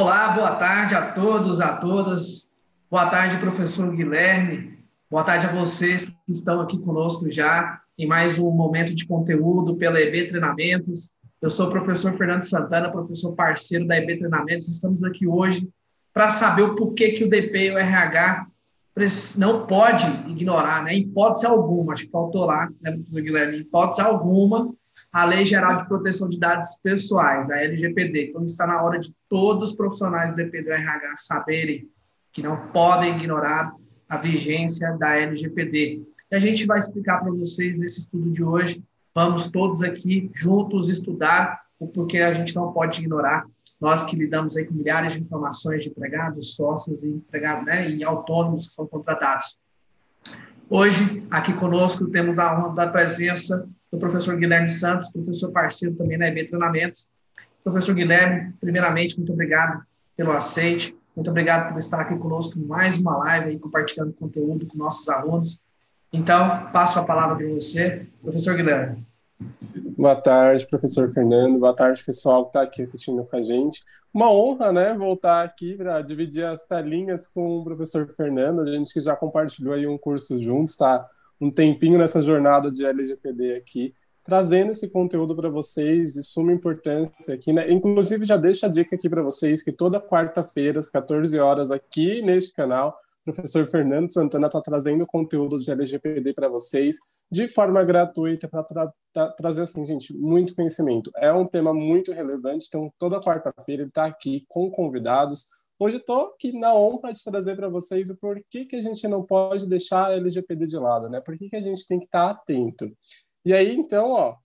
Olá, boa tarde a todos, a todas. Boa tarde, professor Guilherme. Boa tarde a vocês que estão aqui conosco já em mais um momento de conteúdo pela EB Treinamentos. Eu sou o professor Fernando Santana, professor parceiro da EB Treinamentos. Estamos aqui hoje para saber o porquê que o DP e o RH não pode ignorar, né? hipótese alguma, acho que faltou lá, né, professor Guilherme, hipótese alguma, a Lei Geral de Proteção de Dados Pessoais, a LGPD. Então, está na hora de todos os profissionais do DP do RH saberem que não podem ignorar a vigência da LGPD. E a gente vai explicar para vocês nesse estudo de hoje. Vamos todos aqui juntos estudar o porquê a gente não pode ignorar. Nós que lidamos aí com milhares de informações de empregados, sócios e empregados, né, e autônomos que são contratados. Hoje, aqui conosco, temos a honra da presença do professor Guilherme Santos, professor parceiro também na EB Treinamentos. Professor Guilherme, primeiramente, muito obrigado pelo aceite, muito obrigado por estar aqui conosco em mais uma live, aí, compartilhando conteúdo com nossos alunos. Então, passo a palavra para você, professor Guilherme. Boa tarde, professor Fernando. Boa tarde, pessoal que está aqui assistindo com a gente. Uma honra, né, voltar aqui para dividir as telinhas com o professor Fernando. A gente que já compartilhou aí um curso juntos, está um tempinho nessa jornada de LGPD aqui, trazendo esse conteúdo para vocês de suma importância aqui, né? Inclusive, já deixo a dica aqui para vocês que toda quarta-feira, às 14 horas, aqui neste canal, professor Fernando Santana está trazendo conteúdo de LGPD para vocês de forma gratuita para tra tra trazer assim, gente, muito conhecimento. É um tema muito relevante, então toda quarta-feira ele está aqui com convidados Hoje estou aqui na honra de trazer para vocês o porquê que a gente não pode deixar a LGPD de lado, né? Por que, que a gente tem que estar tá atento. E aí, então, ó,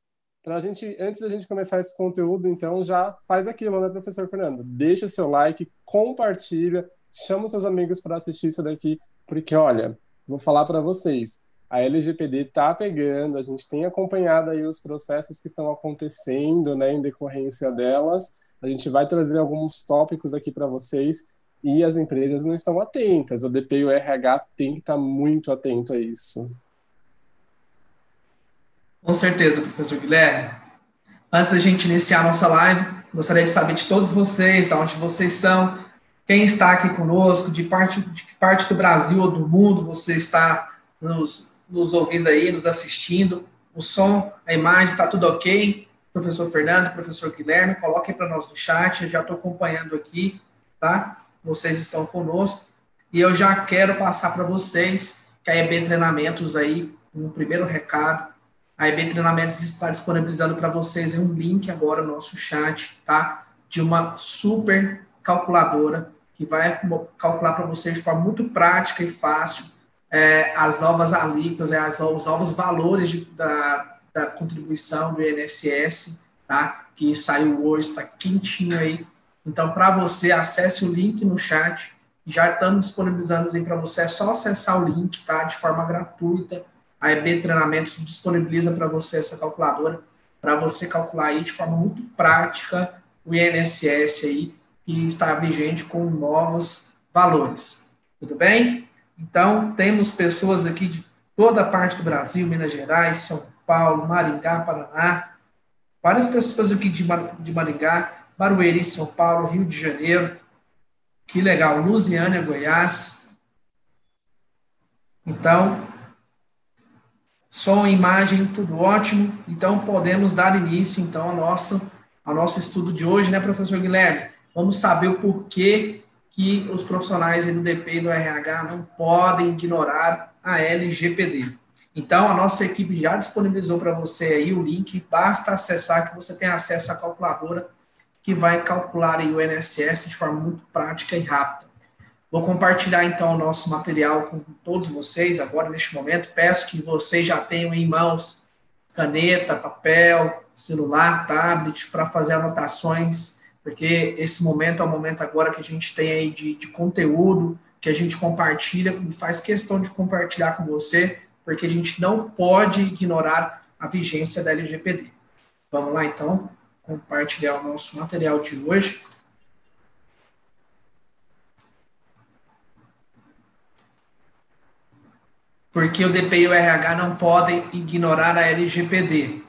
para a gente, antes da gente começar esse conteúdo, então já faz aquilo, né, professor Fernando? Deixa seu like, compartilha, chama seus amigos para assistir isso daqui, porque olha, vou falar para vocês, a LGPD está pegando, a gente tem acompanhado aí os processos que estão acontecendo, né, em decorrência delas, a gente vai trazer alguns tópicos aqui para vocês e as empresas não estão atentas. O DP e o RH tem que estar muito atento a isso. Com certeza, professor Guilherme. Antes da gente iniciar a nossa live, gostaria de saber de todos vocês, de onde vocês são, quem está aqui conosco, de parte, de que parte do Brasil ou do mundo você está nos, nos ouvindo aí, nos assistindo. O som, a imagem, está tudo ok? professor Fernando, professor Guilherme, coloquem para nós no chat, eu já estou acompanhando aqui, tá? Vocês estão conosco. E eu já quero passar para vocês que a EB Treinamentos aí, um primeiro recado, a EB Treinamentos está disponibilizando para vocês um link agora no nosso chat, tá? De uma super calculadora que vai calcular para vocês de forma muito prática e fácil é, as novas alíquotas, é, as, os novos valores de, da, da contribuição do INSS, tá? Que saiu hoje, está quentinho aí. Então, para você, acesse o link no chat. Já estamos disponibilizando para você, é só acessar o link, tá? De forma gratuita. A EB Treinamentos disponibiliza para você essa calculadora, para você calcular aí de forma muito prática o INSS aí, que está vigente com novos valores. Tudo bem? Então, temos pessoas aqui de toda parte do Brasil, Minas Gerais, São Paulo, Maringá, Paraná, várias pessoas aqui de, de Maringá, Barueri, São Paulo, Rio de Janeiro, que legal, Lusiânia, Goiás. Então, som, imagem, tudo ótimo. Então, podemos dar início, então, ao nosso, ao nosso estudo de hoje, né, professor Guilherme? Vamos saber o porquê que os profissionais do DP e do RH não podem ignorar a LGPD. Então, a nossa equipe já disponibilizou para você aí o link, basta acessar que você tem acesso à calculadora que vai calcular aí o NSS de forma muito prática e rápida. Vou compartilhar então o nosso material com todos vocês agora neste momento. Peço que vocês já tenham em mãos caneta, papel, celular, tablet para fazer anotações, porque esse momento é o momento agora que a gente tem aí de, de conteúdo que a gente compartilha, faz questão de compartilhar com você porque a gente não pode ignorar a vigência da LGPD. Vamos lá, então, compartilhar o nosso material de hoje. Porque o DP e o RH não podem ignorar a LGPD.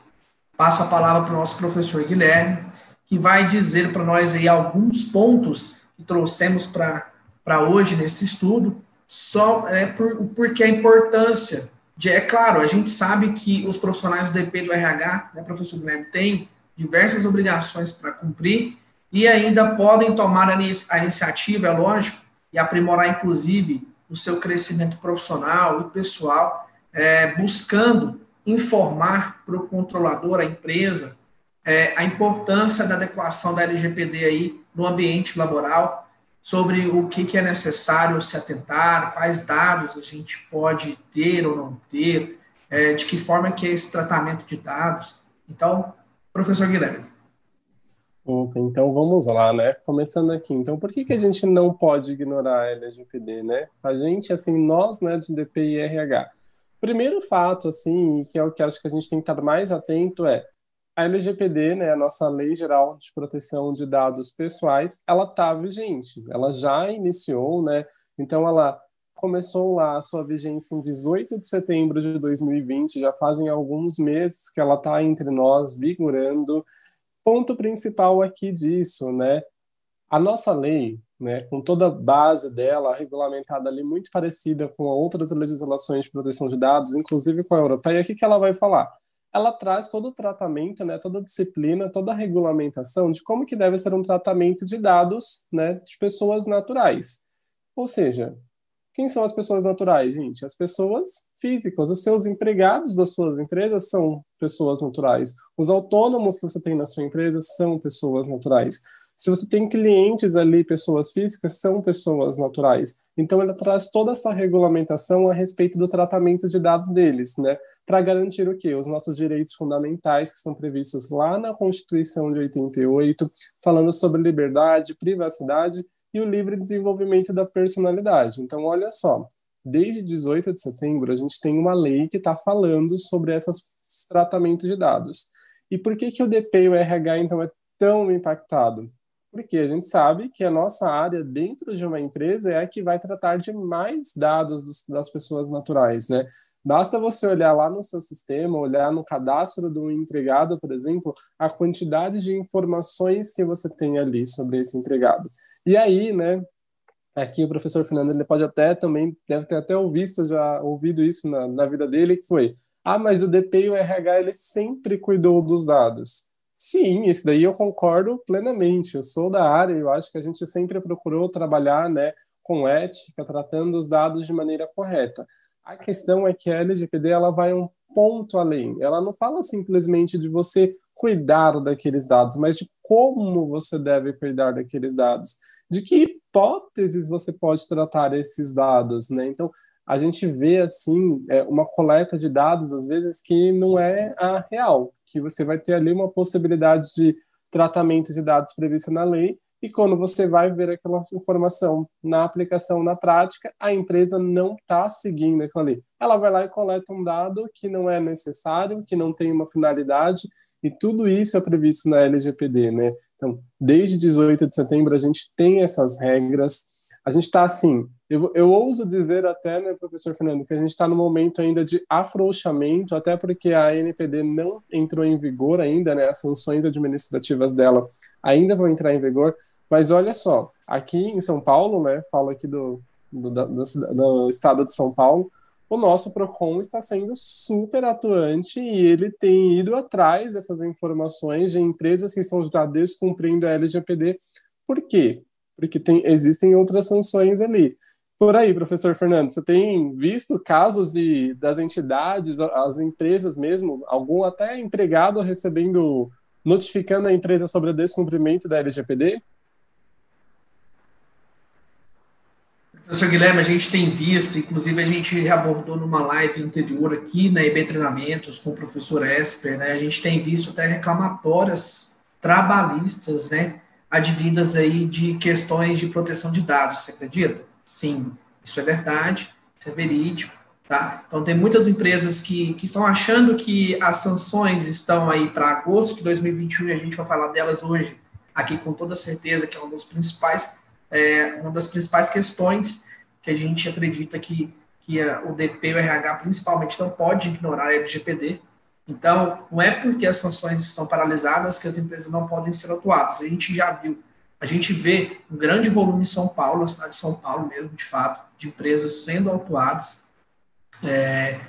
Passo a palavra para o nosso professor Guilherme, que vai dizer para nós aí alguns pontos que trouxemos para hoje nesse estudo, só é por, porque a importância de, é claro, a gente sabe que os profissionais do DP do RH, né, professor Guilherme, têm diversas obrigações para cumprir e ainda podem tomar a, a iniciativa, é lógico, e aprimorar, inclusive, o seu crescimento profissional e pessoal, é, buscando informar para o controlador, a empresa, é, a importância da adequação da LGPD aí no ambiente laboral, sobre o que, que é necessário se atentar, quais dados a gente pode ter ou não ter, é, de que forma que é esse tratamento de dados. Então, professor Guilherme. Então vamos lá, né? Começando aqui. Então, por que, que a gente não pode ignorar a LGPD, né? A gente, assim, nós, né, de RH. Primeiro fato, assim, que é o que acho que a gente tem que estar mais atento é a LGPD, né, a nossa Lei Geral de Proteção de Dados Pessoais, ela está vigente, ela já iniciou, né? Então ela começou lá a sua vigência em 18 de setembro de 2020, já fazem alguns meses que ela está entre nós, vigorando ponto principal aqui disso, né? A nossa lei, né, com toda a base dela, regulamentada ali, muito parecida com outras legislações de proteção de dados, inclusive com a europeia, o que, que ela vai falar? Ela traz todo o tratamento, né, toda a disciplina, toda a regulamentação de como que deve ser um tratamento de dados né, de pessoas naturais. Ou seja, quem são as pessoas naturais, gente? As pessoas físicas. Os seus empregados das suas empresas são pessoas naturais. Os autônomos que você tem na sua empresa são pessoas naturais. Se você tem clientes ali, pessoas físicas, são pessoas naturais. Então, ele traz toda essa regulamentação a respeito do tratamento de dados deles, né? Para garantir o quê? Os nossos direitos fundamentais que estão previstos lá na Constituição de 88, falando sobre liberdade, privacidade e o livre desenvolvimento da personalidade. Então, olha só, desde 18 de setembro, a gente tem uma lei que está falando sobre esses tratamentos de dados. E por que, que o DP e o RH, então, é tão impactado? Porque a gente sabe que a nossa área dentro de uma empresa é a que vai tratar de mais dados dos, das pessoas naturais, né? Basta você olhar lá no seu sistema, olhar no cadastro do empregado, por exemplo, a quantidade de informações que você tem ali sobre esse empregado. E aí, né, aqui o professor Fernando, ele pode até também, deve ter até ouvido, já ouvido isso na, na vida dele, que foi, ah, mas o DP e o RH, ele sempre cuidou dos dados. Sim, isso daí eu concordo plenamente, eu sou da área, eu acho que a gente sempre procurou trabalhar, né, com ética, tratando os dados de maneira correta. A questão é que a LGPD, ela vai um ponto além, ela não fala simplesmente de você cuidar daqueles dados, mas de como você deve cuidar daqueles dados de que hipóteses você pode tratar esses dados, né? Então, a gente vê, assim, é, uma coleta de dados, às vezes, que não é a real, que você vai ter ali uma possibilidade de tratamento de dados prevista na lei, e quando você vai ver aquela informação na aplicação, na prática, a empresa não está seguindo aquilo ali. Ela vai lá e coleta um dado que não é necessário, que não tem uma finalidade, e tudo isso é previsto na LGPD, né? Então, desde 18 de setembro, a gente tem essas regras. A gente está assim, eu, eu ouso dizer até, né, professor Fernando, que a gente está no momento ainda de afrouxamento, até porque a NPD não entrou em vigor ainda, né, as sanções administrativas dela ainda vão entrar em vigor. Mas olha só, aqui em São Paulo, né, falo aqui do, do, do, do estado de São Paulo, o nosso PROCON está sendo super atuante e ele tem ido atrás dessas informações de empresas que estão já descumprindo a LGPD. Por quê? Porque tem, existem outras sanções ali. Por aí, professor Fernando, você tem visto casos de, das entidades, as empresas mesmo, algum até empregado recebendo, notificando a empresa sobre o descumprimento da LGPD? Professor Guilherme, a gente tem visto, inclusive a gente abordou numa live anterior aqui na EB Treinamentos com o professor Esper, né? A gente tem visto até reclamatórias trabalhistas, né? Advindas aí de questões de proteção de dados, você acredita? Sim, isso é verdade, isso é verídico, tá? Então tem muitas empresas que, que estão achando que as sanções estão aí para agosto de 2021 e a gente vai falar delas hoje aqui com toda certeza, que é um dos principais é uma das principais questões que a gente acredita que, que a, o DP e o RH principalmente não pode ignorar a LGPD. Então, não é porque as sanções estão paralisadas que as empresas não podem ser atuadas. A gente já viu a gente vê um grande volume em São Paulo, na cidade de São Paulo mesmo, de fato, de empresas sendo autuadas é,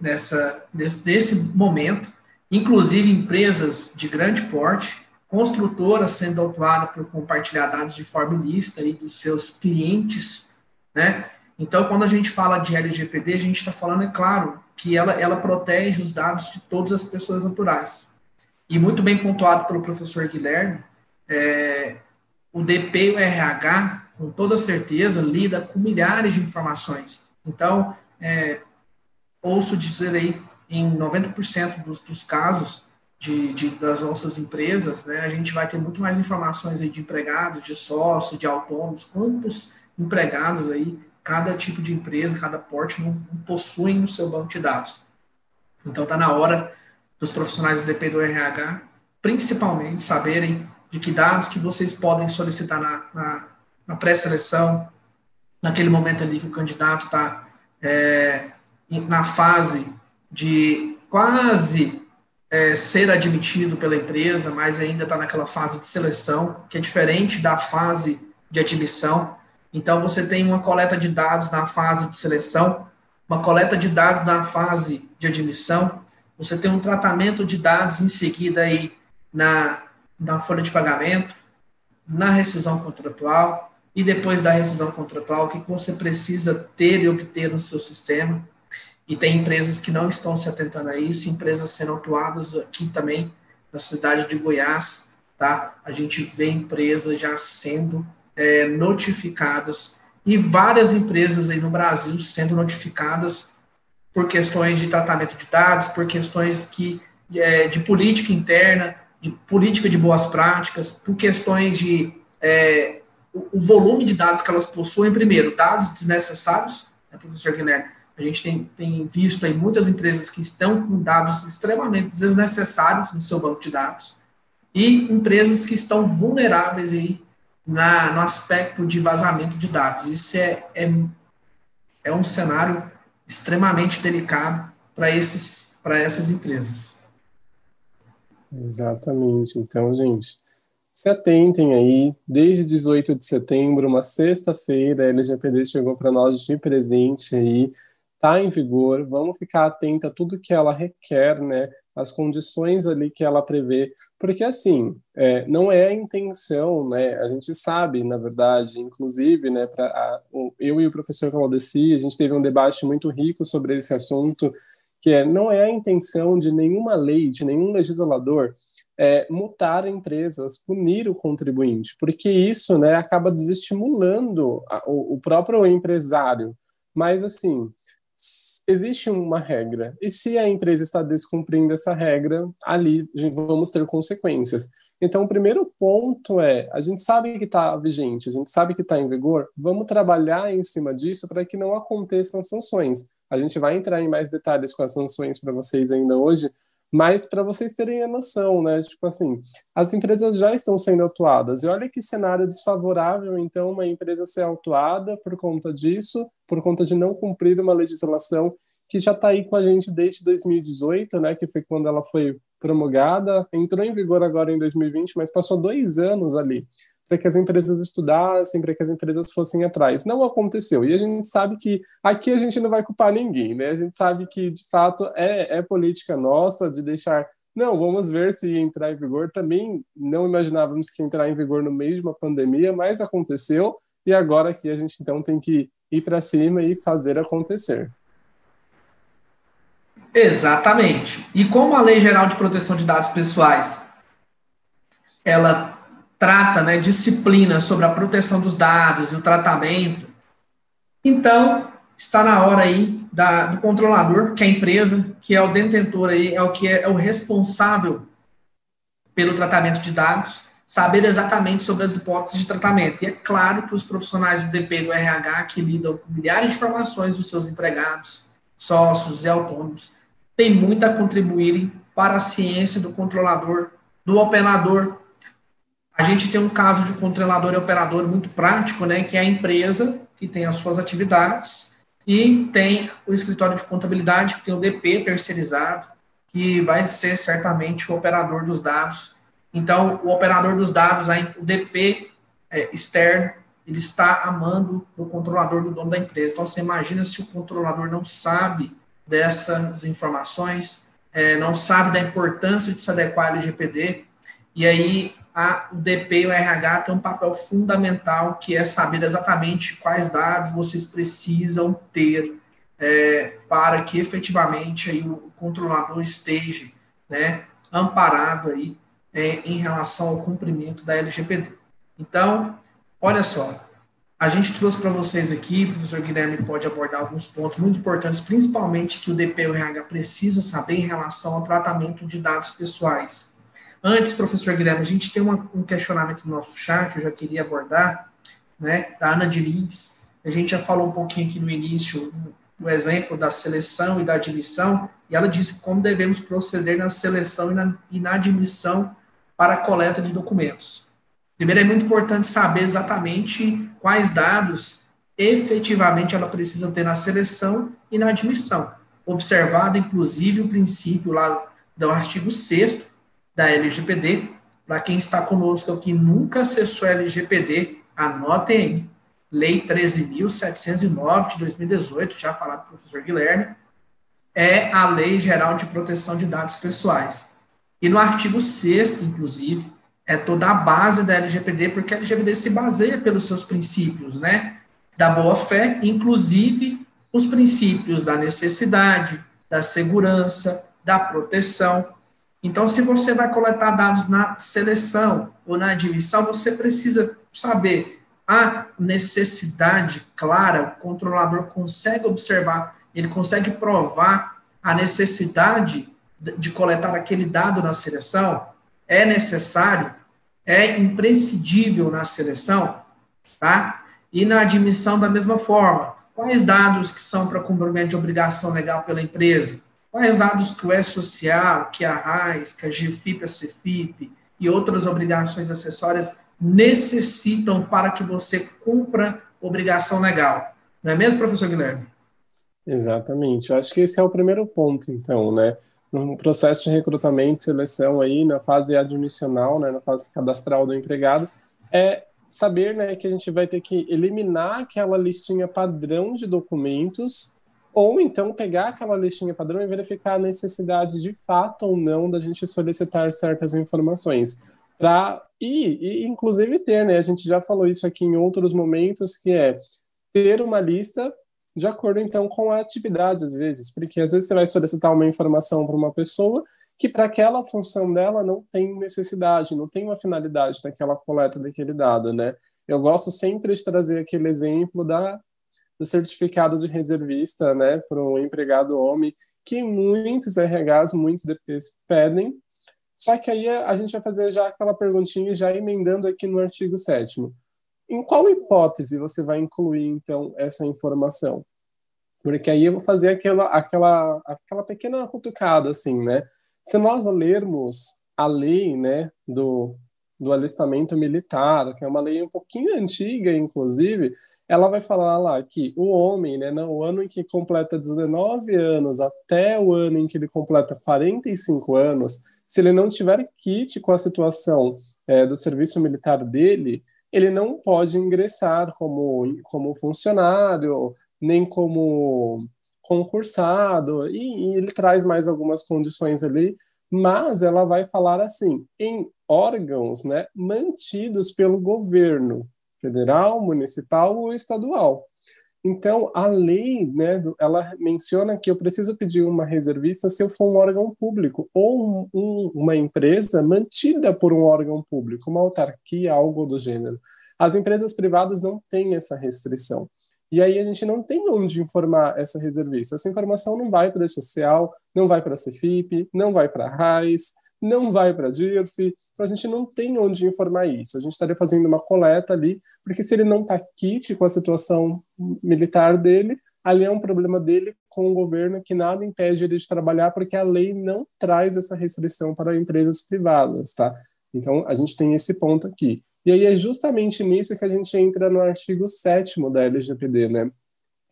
nessa, nesse, momento, inclusive empresas de grande porte, construtoras sendo autuadas por compartilhar dados de forma ilícita aí dos seus clientes, né? Então, quando a gente fala de LGPD, a gente está falando, é claro, que ela, ela protege os dados de todas as pessoas naturais. E muito bem pontuado pelo professor Guilherme, é, o DP e o RH, com toda certeza, lida com milhares de informações. Então, é, ouço dizer aí, em 90% dos, dos casos de, de, das nossas empresas, né, a gente vai ter muito mais informações aí de empregados, de sócios, de autônomos, quantos empregados aí cada tipo de empresa, cada porte não, não possuem no seu banco de dados. Então está na hora dos profissionais do DP do RH, principalmente, saberem de que dados que vocês podem solicitar na, na, na pré-seleção, naquele momento ali que o candidato está é, na fase de quase é, ser admitido pela empresa, mas ainda está naquela fase de seleção, que é diferente da fase de admissão. Então, você tem uma coleta de dados na fase de seleção, uma coleta de dados na fase de admissão, você tem um tratamento de dados em seguida aí na, na folha de pagamento, na rescisão contratual, e depois da rescisão contratual, o que você precisa ter e obter no seu sistema. E tem empresas que não estão se atentando a isso, empresas sendo atuadas aqui também na cidade de Goiás, tá? A gente vê empresas já sendo é, notificadas e várias empresas aí no Brasil sendo notificadas por questões de tratamento de dados, por questões que, é, de política interna, de política de boas práticas, por questões de é, o, o, volume de dados que elas possuem, primeiro, dados desnecessários, né, professor Guilherme, a gente tem, tem visto aí muitas empresas que estão com dados extremamente desnecessários no seu banco de dados, e empresas que estão vulneráveis aí na, no aspecto de vazamento de dados. Isso é, é, é um cenário extremamente delicado para essas empresas. Exatamente. Então, gente, se atentem aí. Desde 18 de setembro, uma sexta-feira, a LGPD chegou para nós de presente aí. Está em vigor. Vamos ficar atento a tudo que ela requer, né? as condições ali que ela prevê, porque assim, é, não é a intenção, né, a gente sabe, na verdade, inclusive, né, para eu e o professor Claudeci, a gente teve um debate muito rico sobre esse assunto, que é, não é a intenção de nenhuma lei, de nenhum legislador, é, empresas, punir o contribuinte, porque isso, né, acaba desestimulando a, o, o próprio empresário, mas assim, existe uma regra. E se a empresa está descumprindo essa regra, ali vamos ter consequências. Então, o primeiro ponto é: a gente sabe que está vigente, a gente sabe que está em vigor, vamos trabalhar em cima disso para que não aconteçam sanções. A gente vai entrar em mais detalhes com as sanções para vocês ainda hoje, mas para vocês terem a noção, né? Tipo assim, as empresas já estão sendo autuadas. E olha que cenário desfavorável, então, uma empresa ser autuada por conta disso, por conta de não cumprir uma legislação que já está aí com a gente desde 2018, né? Que foi quando ela foi promulgada, entrou em vigor agora em 2020, mas passou dois anos ali para que as empresas estudassem, para que as empresas fossem atrás. Não aconteceu. E a gente sabe que aqui a gente não vai culpar ninguém, né? A gente sabe que, de fato, é, é política nossa de deixar. Não, vamos ver se entrar em vigor. Também não imaginávamos que entrar em vigor no meio de uma pandemia, mas aconteceu. E agora aqui a gente então tem que ir para cima e fazer acontecer. Exatamente. E como a Lei Geral de Proteção de Dados Pessoais ela trata, né, disciplina sobre a proteção dos dados e o tratamento, então está na hora aí da, do controlador, que é a empresa, que é o detentor aí, é o que é, é o responsável pelo tratamento de dados, saber exatamente sobre as hipóteses de tratamento. E é claro que os profissionais do DP do RH, que lidam com milhares de informações dos seus empregados, sócios e autônomos, têm muito a contribuírem para a ciência do controlador, do operador a gente tem um caso de controlador e operador muito prático, né, que é a empresa que tem as suas atividades e tem o escritório de contabilidade, que tem o DP terceirizado, que vai ser certamente o operador dos dados. Então, o operador dos dados, o DP, é, externo, ele está amando o controlador do dono da empresa. Então, você imagina se o controlador não sabe dessas informações, é, não sabe da importância de se adequar ao LGPD, e aí a, o DP e o RH têm um papel fundamental, que é saber exatamente quais dados vocês precisam ter é, para que efetivamente aí, o controlador esteja né, amparado aí, é, em relação ao cumprimento da LGPD. Então, olha só, a gente trouxe para vocês aqui, o professor Guilherme pode abordar alguns pontos muito importantes, principalmente que o DP e o RH precisa saber em relação ao tratamento de dados pessoais. Antes, professor Guilherme, a gente tem uma, um questionamento no nosso chat, eu já queria abordar, né, da Ana Diniz. A gente já falou um pouquinho aqui no início, o exemplo da seleção e da admissão, e ela disse como devemos proceder na seleção e na, e na admissão para a coleta de documentos. Primeiro, é muito importante saber exatamente quais dados efetivamente ela precisa ter na seleção e na admissão. Observado, inclusive, o princípio lá do artigo 6 da LGPD. Para quem está conosco aqui nunca acessou a LGPD, anotem aí. Lei 13.709 de 2018, já falado pelo professor Guilherme, é a Lei Geral de Proteção de Dados Pessoais. E no artigo 6 inclusive, é toda a base da LGPD, porque a LGPD se baseia pelos seus princípios, né? Da boa-fé, inclusive os princípios da necessidade, da segurança, da proteção. Então, se você vai coletar dados na seleção ou na admissão, você precisa saber a necessidade clara, o controlador consegue observar, ele consegue provar a necessidade de coletar aquele dado na seleção, é necessário, é imprescindível na seleção, tá? E na admissão da mesma forma. Quais dados que são para cumprimento de obrigação legal pela empresa? Quais dados que o E-Social, que a RAIS, que a GFIP, a CFIP e outras obrigações acessórias necessitam para que você cumpra obrigação legal. Não é mesmo, professor Guilherme? Exatamente. Eu acho que esse é o primeiro ponto, então, né? No processo de recrutamento seleção aí, na fase admissional, né, na fase cadastral do empregado, é saber né, que a gente vai ter que eliminar aquela listinha padrão de documentos ou então pegar aquela listinha padrão e verificar a necessidade de fato ou não da gente solicitar certas informações para e, e, inclusive ter, né? A gente já falou isso aqui em outros momentos, que é ter uma lista de acordo então com a atividade às vezes, porque às vezes você vai solicitar uma informação para uma pessoa que para aquela função dela não tem necessidade, não tem uma finalidade daquela coleta daquele dado, né? Eu gosto sempre de trazer aquele exemplo da do certificado de reservista, né, para um empregado homem, que muitos RHs, muitos DPs pedem, só que aí a gente vai fazer já aquela perguntinha, já emendando aqui no artigo 7 Em qual hipótese você vai incluir, então, essa informação? Porque aí eu vou fazer aquela, aquela, aquela pequena cutucada, assim, né? Se nós lermos a lei, né, do, do alistamento militar, que é uma lei um pouquinho antiga, inclusive, ela vai falar lá que o homem, né, no ano em que completa 19 anos até o ano em que ele completa 45 anos, se ele não tiver kit com a situação é, do serviço militar dele, ele não pode ingressar como, como funcionário, nem como concursado, e, e ele traz mais algumas condições ali, mas ela vai falar assim, em órgãos né, mantidos pelo governo federal, municipal ou estadual. Então, a lei, né, ela menciona que eu preciso pedir uma reservista se eu for um órgão público ou um, um, uma empresa mantida por um órgão público, uma autarquia, algo do gênero. As empresas privadas não têm essa restrição. E aí a gente não tem onde informar essa reservista. Essa informação não vai para a social, não vai para a Cefip, não vai para a RAIS, não vai para a DIRF, então a gente não tem onde informar isso. A gente estaria fazendo uma coleta ali, porque se ele não está kit com a situação militar dele, ali é um problema dele com o governo que nada impede ele de trabalhar, porque a lei não traz essa restrição para empresas privadas, tá? Então a gente tem esse ponto aqui. E aí é justamente nisso que a gente entra no artigo 7 da LGPD, né?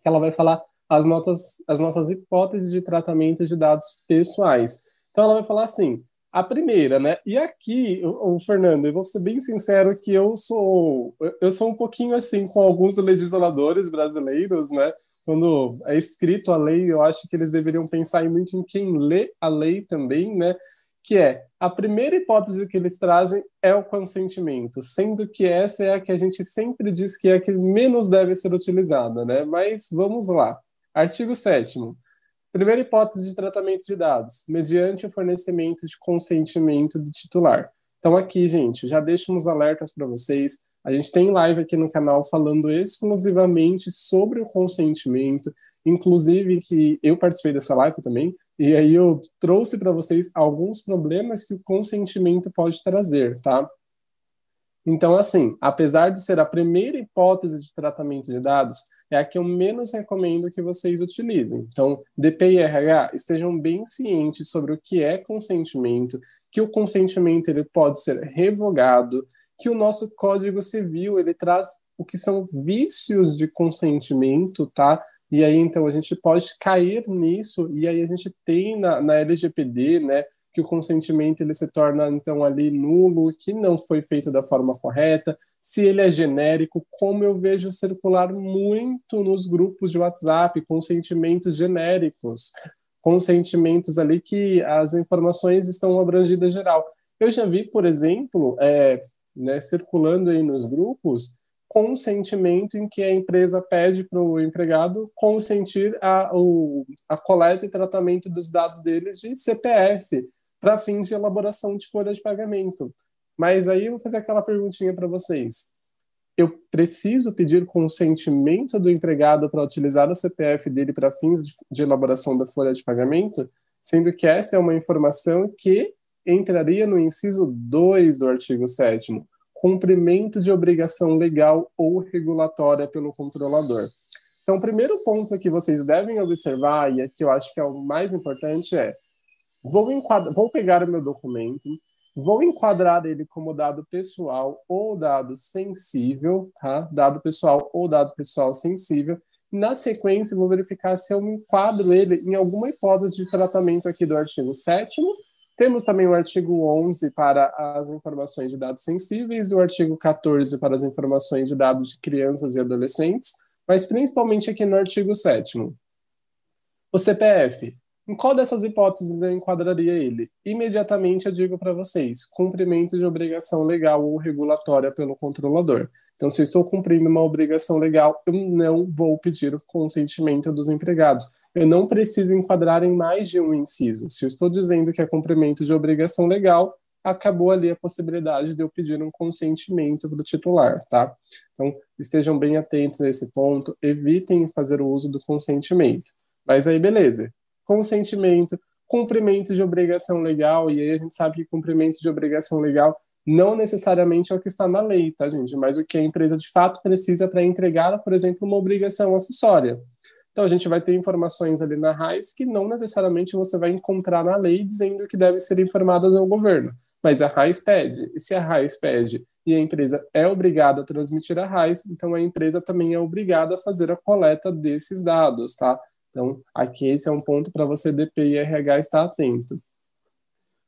Que ela vai falar as, notas, as nossas hipóteses de tratamento de dados pessoais. Então ela vai falar assim: a primeira, né? E aqui, o, Fernando, eu vou ser bem sincero que eu sou eu sou um pouquinho assim com alguns legisladores brasileiros, né? Quando é escrito a lei, eu acho que eles deveriam pensar muito em quem lê a lei também, né? Que é a primeira hipótese que eles trazem é o consentimento, sendo que essa é a que a gente sempre diz que é a que menos deve ser utilizada, né? Mas vamos lá. Artigo 7 Primeira hipótese de tratamento de dados, mediante o fornecimento de consentimento do titular. Então, aqui, gente, já deixo uns alertas para vocês. A gente tem live aqui no canal falando exclusivamente sobre o consentimento, inclusive que eu participei dessa live também, e aí eu trouxe para vocês alguns problemas que o consentimento pode trazer, tá? Então, assim, apesar de ser a primeira hipótese de tratamento de dados, é a que eu menos recomendo que vocês utilizem. Então, DP e RH estejam bem cientes sobre o que é consentimento, que o consentimento ele pode ser revogado, que o nosso Código Civil ele traz o que são vícios de consentimento, tá? E aí, então, a gente pode cair nisso, e aí a gente tem na, na LGPD, né, que o consentimento ele se torna então ali nulo, que não foi feito da forma correta, se ele é genérico, como eu vejo circular muito nos grupos de WhatsApp, consentimentos genéricos, consentimentos ali que as informações estão abrangidas geral. Eu já vi, por exemplo, é, né, circulando aí nos grupos, consentimento em que a empresa pede para o empregado consentir a, o, a coleta e tratamento dos dados dele de CPF, para fins de elaboração de folha de pagamento. Mas aí eu vou fazer aquela perguntinha para vocês. Eu preciso pedir consentimento do empregado para utilizar o CPF dele para fins de, elaboração da folha de pagamento, sendo que esta é uma informação que entraria no inciso 2 do artigo 7 cumprimento de obrigação legal ou regulatória pelo controlador. Então, o primeiro ponto que vocês devem observar, e que eu acho que é o mais importante, é Vou, enquadrar, vou pegar o meu documento, vou enquadrar ele como dado pessoal ou dado sensível, tá? Dado pessoal ou dado pessoal sensível. Na sequência, vou verificar se eu enquadro ele em alguma hipótese de tratamento aqui do artigo 7 temos também o artigo 11 para as informações de dados sensíveis e o artigo 14 para as informações de dados de crianças e adolescentes, mas principalmente aqui no artigo 7 O CPF em qual dessas hipóteses eu enquadraria ele? Imediatamente eu digo para vocês: cumprimento de obrigação legal ou regulatória pelo controlador. Então, se eu estou cumprindo uma obrigação legal, eu não vou pedir o consentimento dos empregados. Eu não preciso enquadrar em mais de um inciso. Se eu estou dizendo que é cumprimento de obrigação legal, acabou ali a possibilidade de eu pedir um consentimento do titular, tá? Então, estejam bem atentos a esse ponto, evitem fazer o uso do consentimento. Mas aí, beleza consentimento, cumprimento de obrigação legal, e aí a gente sabe que cumprimento de obrigação legal não necessariamente é o que está na lei, tá, gente? Mas o que a empresa de fato precisa para entregar, por exemplo, uma obrigação acessória. Então, a gente vai ter informações ali na RAIS que não necessariamente você vai encontrar na lei dizendo que devem ser informadas ao governo. Mas a RAIS pede. E se a RAIS pede e a empresa é obrigada a transmitir a RAIS, então a empresa também é obrigada a fazer a coleta desses dados, tá? Então, aqui esse é um ponto para você, DP e RH, estar atento.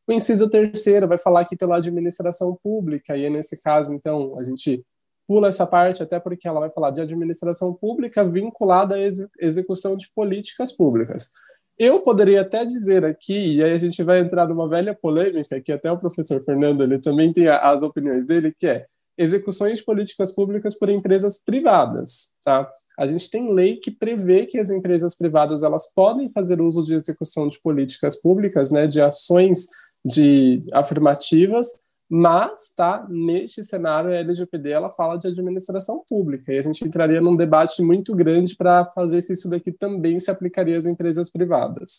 O inciso terceiro vai falar aqui pela administração pública, e nesse caso, então, a gente pula essa parte, até porque ela vai falar de administração pública vinculada à execução de políticas públicas. Eu poderia até dizer aqui, e aí a gente vai entrar numa velha polêmica, que até o professor Fernando ele também tem as opiniões dele, que é execuções de políticas públicas por empresas privadas, tá? A gente tem lei que prevê que as empresas privadas elas podem fazer uso de execução de políticas públicas, né, de ações de afirmativas, mas tá neste cenário a LGPD ela fala de administração pública e a gente entraria num debate muito grande para fazer se isso daqui também se aplicaria às empresas privadas.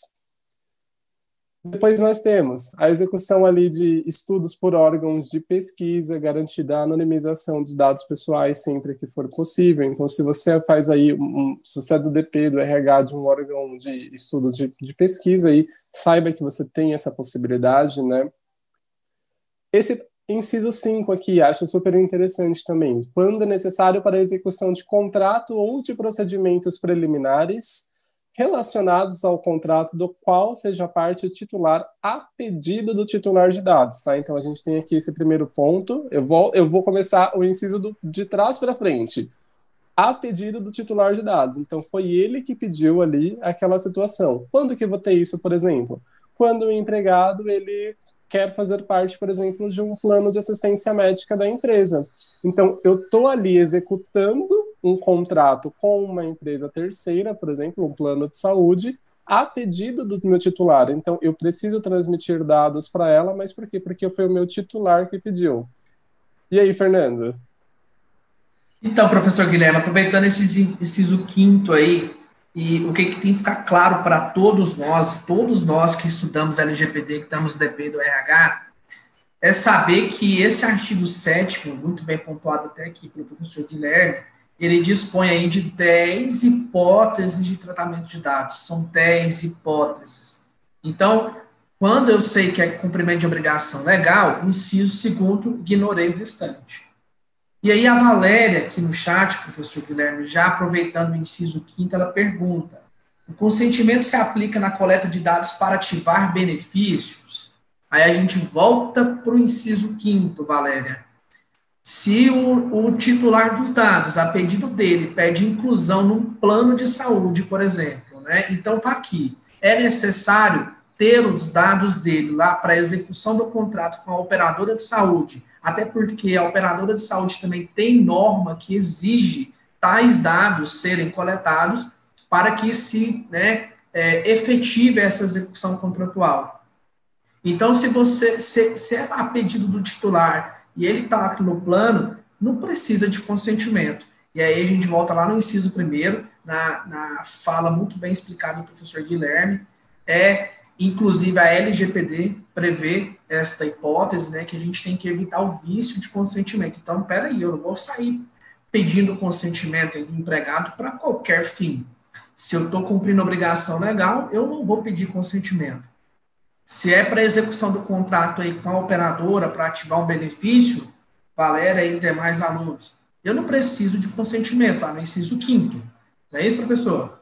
Depois nós temos a execução ali de estudos por órgãos de pesquisa, garantida a anonimização dos dados pessoais sempre que for possível. Então, se você faz aí, um, se você é do DP, do RH, de um órgão de estudo de, de pesquisa, aí, saiba que você tem essa possibilidade, né? Esse inciso 5 aqui, acho super interessante também. Quando é necessário para a execução de contrato ou de procedimentos preliminares, relacionados ao contrato do qual seja parte o titular a pedido do titular de dados, tá? Então a gente tem aqui esse primeiro ponto. Eu vou, eu vou começar o inciso do, de trás para frente. A pedido do titular de dados. Então foi ele que pediu ali aquela situação. Quando que eu vou ter isso, por exemplo? Quando o empregado ele quer fazer parte, por exemplo, de um plano de assistência médica da empresa. Então, eu estou ali executando um contrato com uma empresa terceira, por exemplo, um plano de saúde, a pedido do meu titular. Então, eu preciso transmitir dados para ela, mas por quê? Porque foi o meu titular que pediu. E aí, Fernando? Então, professor Guilherme, aproveitando esse inciso quinto aí, e o que, que tem que ficar claro para todos nós, todos nós que estudamos LGPD, que estamos no DP do RH, é saber que esse artigo 7 muito bem pontuado até aqui pelo professor Guilherme, ele dispõe aí de 10 hipóteses de tratamento de dados. São 10 hipóteses. Então, quando eu sei que é cumprimento de obrigação legal, inciso segundo, ignorei o restante. E aí a Valéria, aqui no chat, professor Guilherme, já aproveitando o inciso quinto, ela pergunta, o consentimento se aplica na coleta de dados para ativar benefícios? Aí a gente volta para o inciso quinto, Valéria. Se o, o, titular dos dados, a pedido dele, pede inclusão num plano de saúde, por exemplo, né? Então tá aqui. É necessário ter os dados dele lá para execução do contrato com a operadora de saúde, até porque a operadora de saúde também tem norma que exige tais dados serem coletados para que se né, é, efetive essa execução contratual. Então, se você se, se é a pedido do titular e ele está no plano, não precisa de consentimento. E aí a gente volta lá no inciso primeiro, na, na fala muito bem explicada do professor Guilherme, é inclusive a LGPD prevê esta hipótese, né, que a gente tem que evitar o vício de consentimento. Então, peraí, eu não vou sair pedindo consentimento do empregado para qualquer fim. Se eu estou cumprindo obrigação legal, eu não vou pedir consentimento. Se é para execução do contrato aí com a operadora para ativar um benefício, Valéria e demais alunos, eu não preciso de consentimento, no inciso quinto. Não é isso, professor?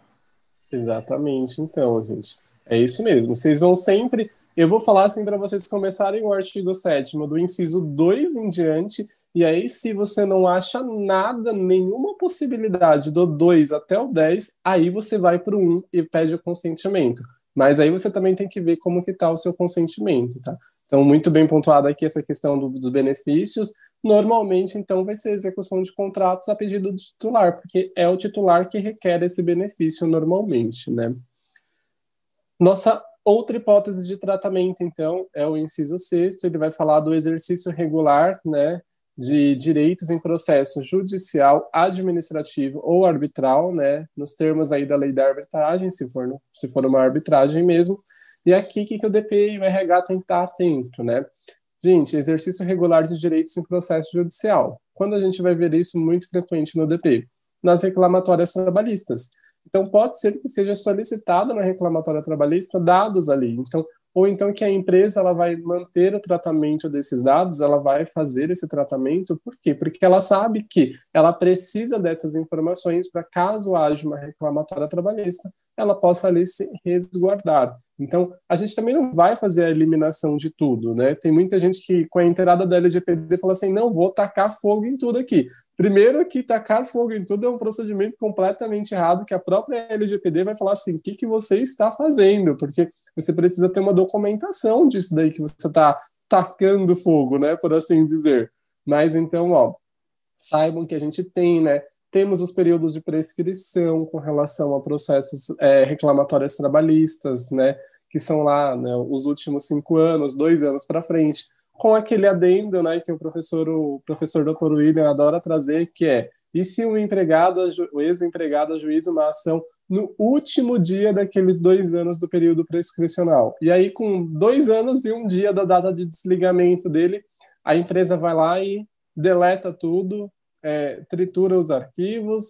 Exatamente, então, gente. É isso mesmo. Vocês vão sempre. Eu vou falar assim para vocês começarem o artigo 7 do inciso 2 em diante. E aí, se você não acha nada, nenhuma possibilidade do 2 até o 10, aí você vai para o 1 e pede o consentimento. Mas aí você também tem que ver como que está o seu consentimento, tá? Então, muito bem pontuada aqui essa questão do, dos benefícios. Normalmente, então, vai ser execução de contratos a pedido do titular, porque é o titular que requer esse benefício normalmente, né? Nossa outra hipótese de tratamento, então, é o inciso sexto, ele vai falar do exercício regular, né, de direitos em processo judicial, administrativo ou arbitral, né, nos termos aí da lei da arbitragem, se for, no, se for uma arbitragem mesmo. E aqui, que, que o DPI e o RH tem que estar atento, né? Gente, exercício regular de direitos em processo judicial. Quando a gente vai ver isso muito frequente no DP? Nas reclamatórias trabalhistas. Então, pode ser que seja solicitado na reclamatória trabalhista dados ali. Então, ou então que a empresa ela vai manter o tratamento desses dados, ela vai fazer esse tratamento, por quê? Porque ela sabe que ela precisa dessas informações para caso haja uma reclamatória trabalhista, ela possa ali se resguardar. Então, a gente também não vai fazer a eliminação de tudo, né? Tem muita gente que, com a entrada da LGPD, fala assim: não, vou tacar fogo em tudo aqui. Primeiro que tacar fogo em tudo é um procedimento completamente errado, que a própria LGPD vai falar assim, o que, que você está fazendo? Porque você precisa ter uma documentação disso daí que você está tacando fogo, né, por assim dizer. Mas então, ó, saibam que a gente tem, né, temos os períodos de prescrição com relação a processos é, reclamatórios trabalhistas, né, que são lá né, os últimos cinco anos, dois anos para frente com aquele adendo, né, que o professor, o professor Dr. William adora trazer, que é e se o empregado, o ex-empregado ajuiza uma ação no último dia daqueles dois anos do período prescricional? E aí, com dois anos e um dia da data de desligamento dele, a empresa vai lá e deleta tudo, é, tritura os arquivos,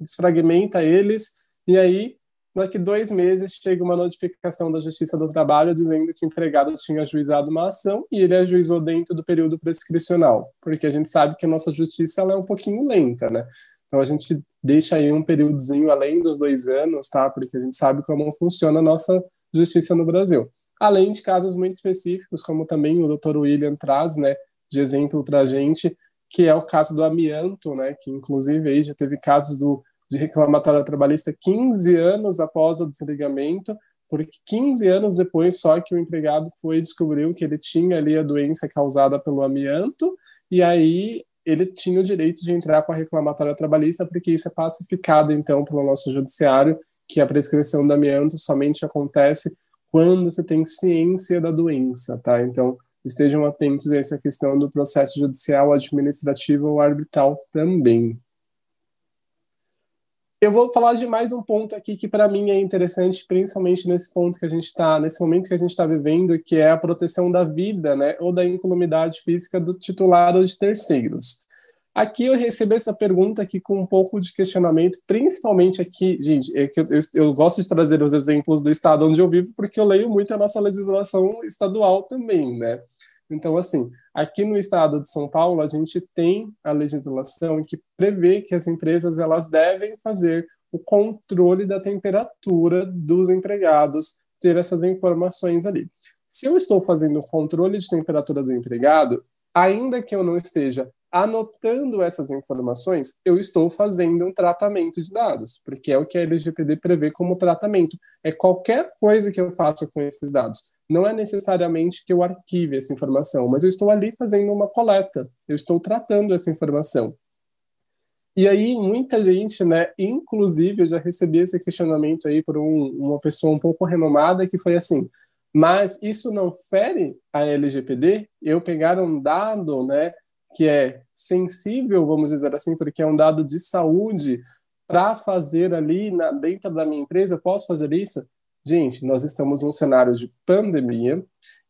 desfragmenta eles, e aí daqui dois meses chega uma notificação da Justiça do Trabalho dizendo que o empregado tinha ajuizado uma ação e ele ajuizou dentro do período prescricional, porque a gente sabe que a nossa justiça ela é um pouquinho lenta, né? Então a gente deixa aí um períodozinho além dos dois anos, tá? Porque a gente sabe como funciona a nossa justiça no Brasil. Além de casos muito específicos, como também o Dr. William traz, né, de exemplo para a gente, que é o caso do amianto, né, que inclusive aí já teve casos do, de reclamatória trabalhista 15 anos após o desligamento, porque 15 anos depois só que o empregado foi descobriu que ele tinha ali a doença causada pelo amianto, e aí ele tinha o direito de entrar com a reclamatória trabalhista, porque isso é pacificado, então, pelo nosso judiciário, que a prescrição do amianto somente acontece quando você tem ciência da doença, tá? Então, estejam atentos a essa questão do processo judicial, administrativo ou arbitral também. Eu vou falar de mais um ponto aqui que para mim é interessante, principalmente nesse ponto que a gente está, nesse momento que a gente está vivendo, que é a proteção da vida, né, ou da incolumidade física do titular ou de terceiros. Aqui eu recebi essa pergunta aqui com um pouco de questionamento, principalmente aqui, gente, é que eu, eu, eu, gosto de trazer os exemplos do estado onde eu vivo, porque eu leio muito a nossa legislação estadual também, né? Então, assim, aqui no estado de São Paulo, a gente tem a legislação que prevê que as empresas elas devem fazer o controle da temperatura dos empregados, ter essas informações ali. Se eu estou fazendo o controle de temperatura do empregado, ainda que eu não esteja anotando essas informações, eu estou fazendo um tratamento de dados, porque é o que a LGPD prevê como tratamento. É qualquer coisa que eu faça com esses dados. Não é necessariamente que eu arquive essa informação, mas eu estou ali fazendo uma coleta, eu estou tratando essa informação. E aí, muita gente, né, inclusive, eu já recebi esse questionamento aí por um, uma pessoa um pouco renomada, que foi assim, mas isso não fere a LGPD? Eu pegar um dado, né, que é sensível, vamos dizer assim, porque é um dado de saúde, para fazer ali na, dentro da minha empresa, posso fazer isso? Gente, nós estamos num cenário de pandemia,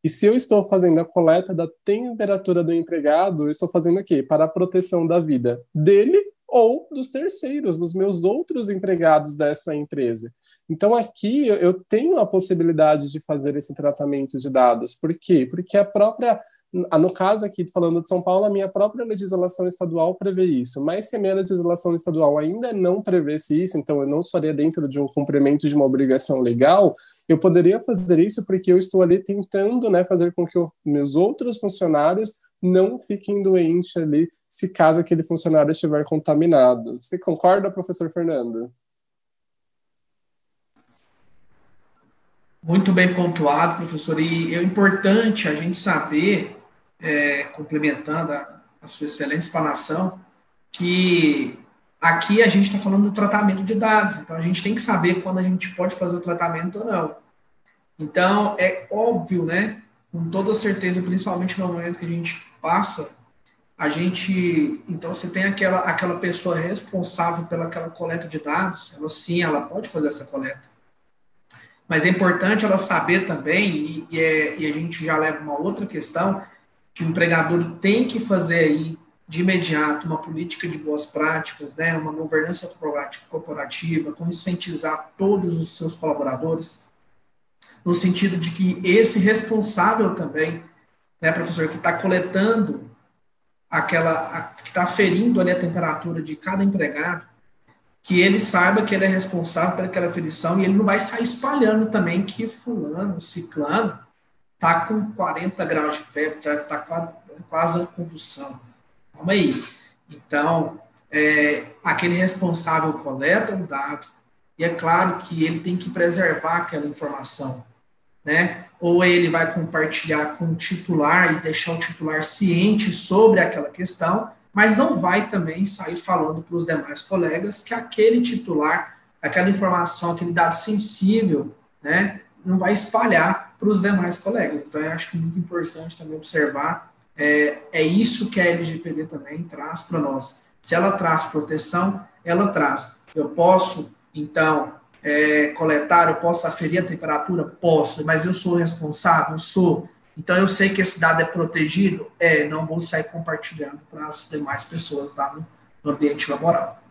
e se eu estou fazendo a coleta da temperatura do empregado, eu estou fazendo o quê? Para a proteção da vida dele ou dos terceiros, dos meus outros empregados desta empresa. Então, aqui eu tenho a possibilidade de fazer esse tratamento de dados. Por quê? Porque a própria no caso aqui, falando de São Paulo, a minha própria legislação estadual prevê isso, mas se a minha legislação estadual ainda não prevesse isso, então eu não estaria dentro de um cumprimento de uma obrigação legal, eu poderia fazer isso porque eu estou ali tentando né, fazer com que meus outros funcionários não fiquem doentes ali, se caso aquele funcionário estiver contaminado. Você concorda, professor Fernando? Muito bem pontuado, professor. E é importante a gente saber é, complementando a, a sua excelente explanação, que aqui a gente está falando do tratamento de dados, então a gente tem que saber quando a gente pode fazer o tratamento ou não. Então, é óbvio, né, com toda certeza, principalmente no momento que a gente passa, a gente, então você tem aquela, aquela pessoa responsável pelaquela coleta de dados, ela sim, ela pode fazer essa coleta. Mas é importante ela saber também, e, e, é, e a gente já leva uma outra questão, que o empregador tem que fazer aí de imediato uma política de boas práticas, né, uma governança corporativa, conscientizar todos os seus colaboradores, no sentido de que esse responsável também, né, professor, que está coletando aquela, a, que está aferindo ali a temperatura de cada empregado, que ele saiba que ele é responsável por aquela aferição e ele não vai sair espalhando também que fulano, ciclano, tá com 40 graus de febre, tá, tá quase, quase a convulsão. Calma aí. Então, é, aquele responsável coleta o dado, e é claro que ele tem que preservar aquela informação, né? Ou ele vai compartilhar com o titular e deixar o titular ciente sobre aquela questão, mas não vai também sair falando para os demais colegas que aquele titular, aquela informação, aquele dado sensível, né, não vai espalhar para os demais colegas. Então, eu acho é muito importante também observar, é, é isso que a LGPD também traz para nós. Se ela traz proteção, ela traz. Eu posso, então, é, coletar, eu posso aferir a temperatura? Posso, mas eu sou responsável? Sou. Então, eu sei que esse dado é protegido? É, não vou sair compartilhando para as demais pessoas tá, no ambiente laboral.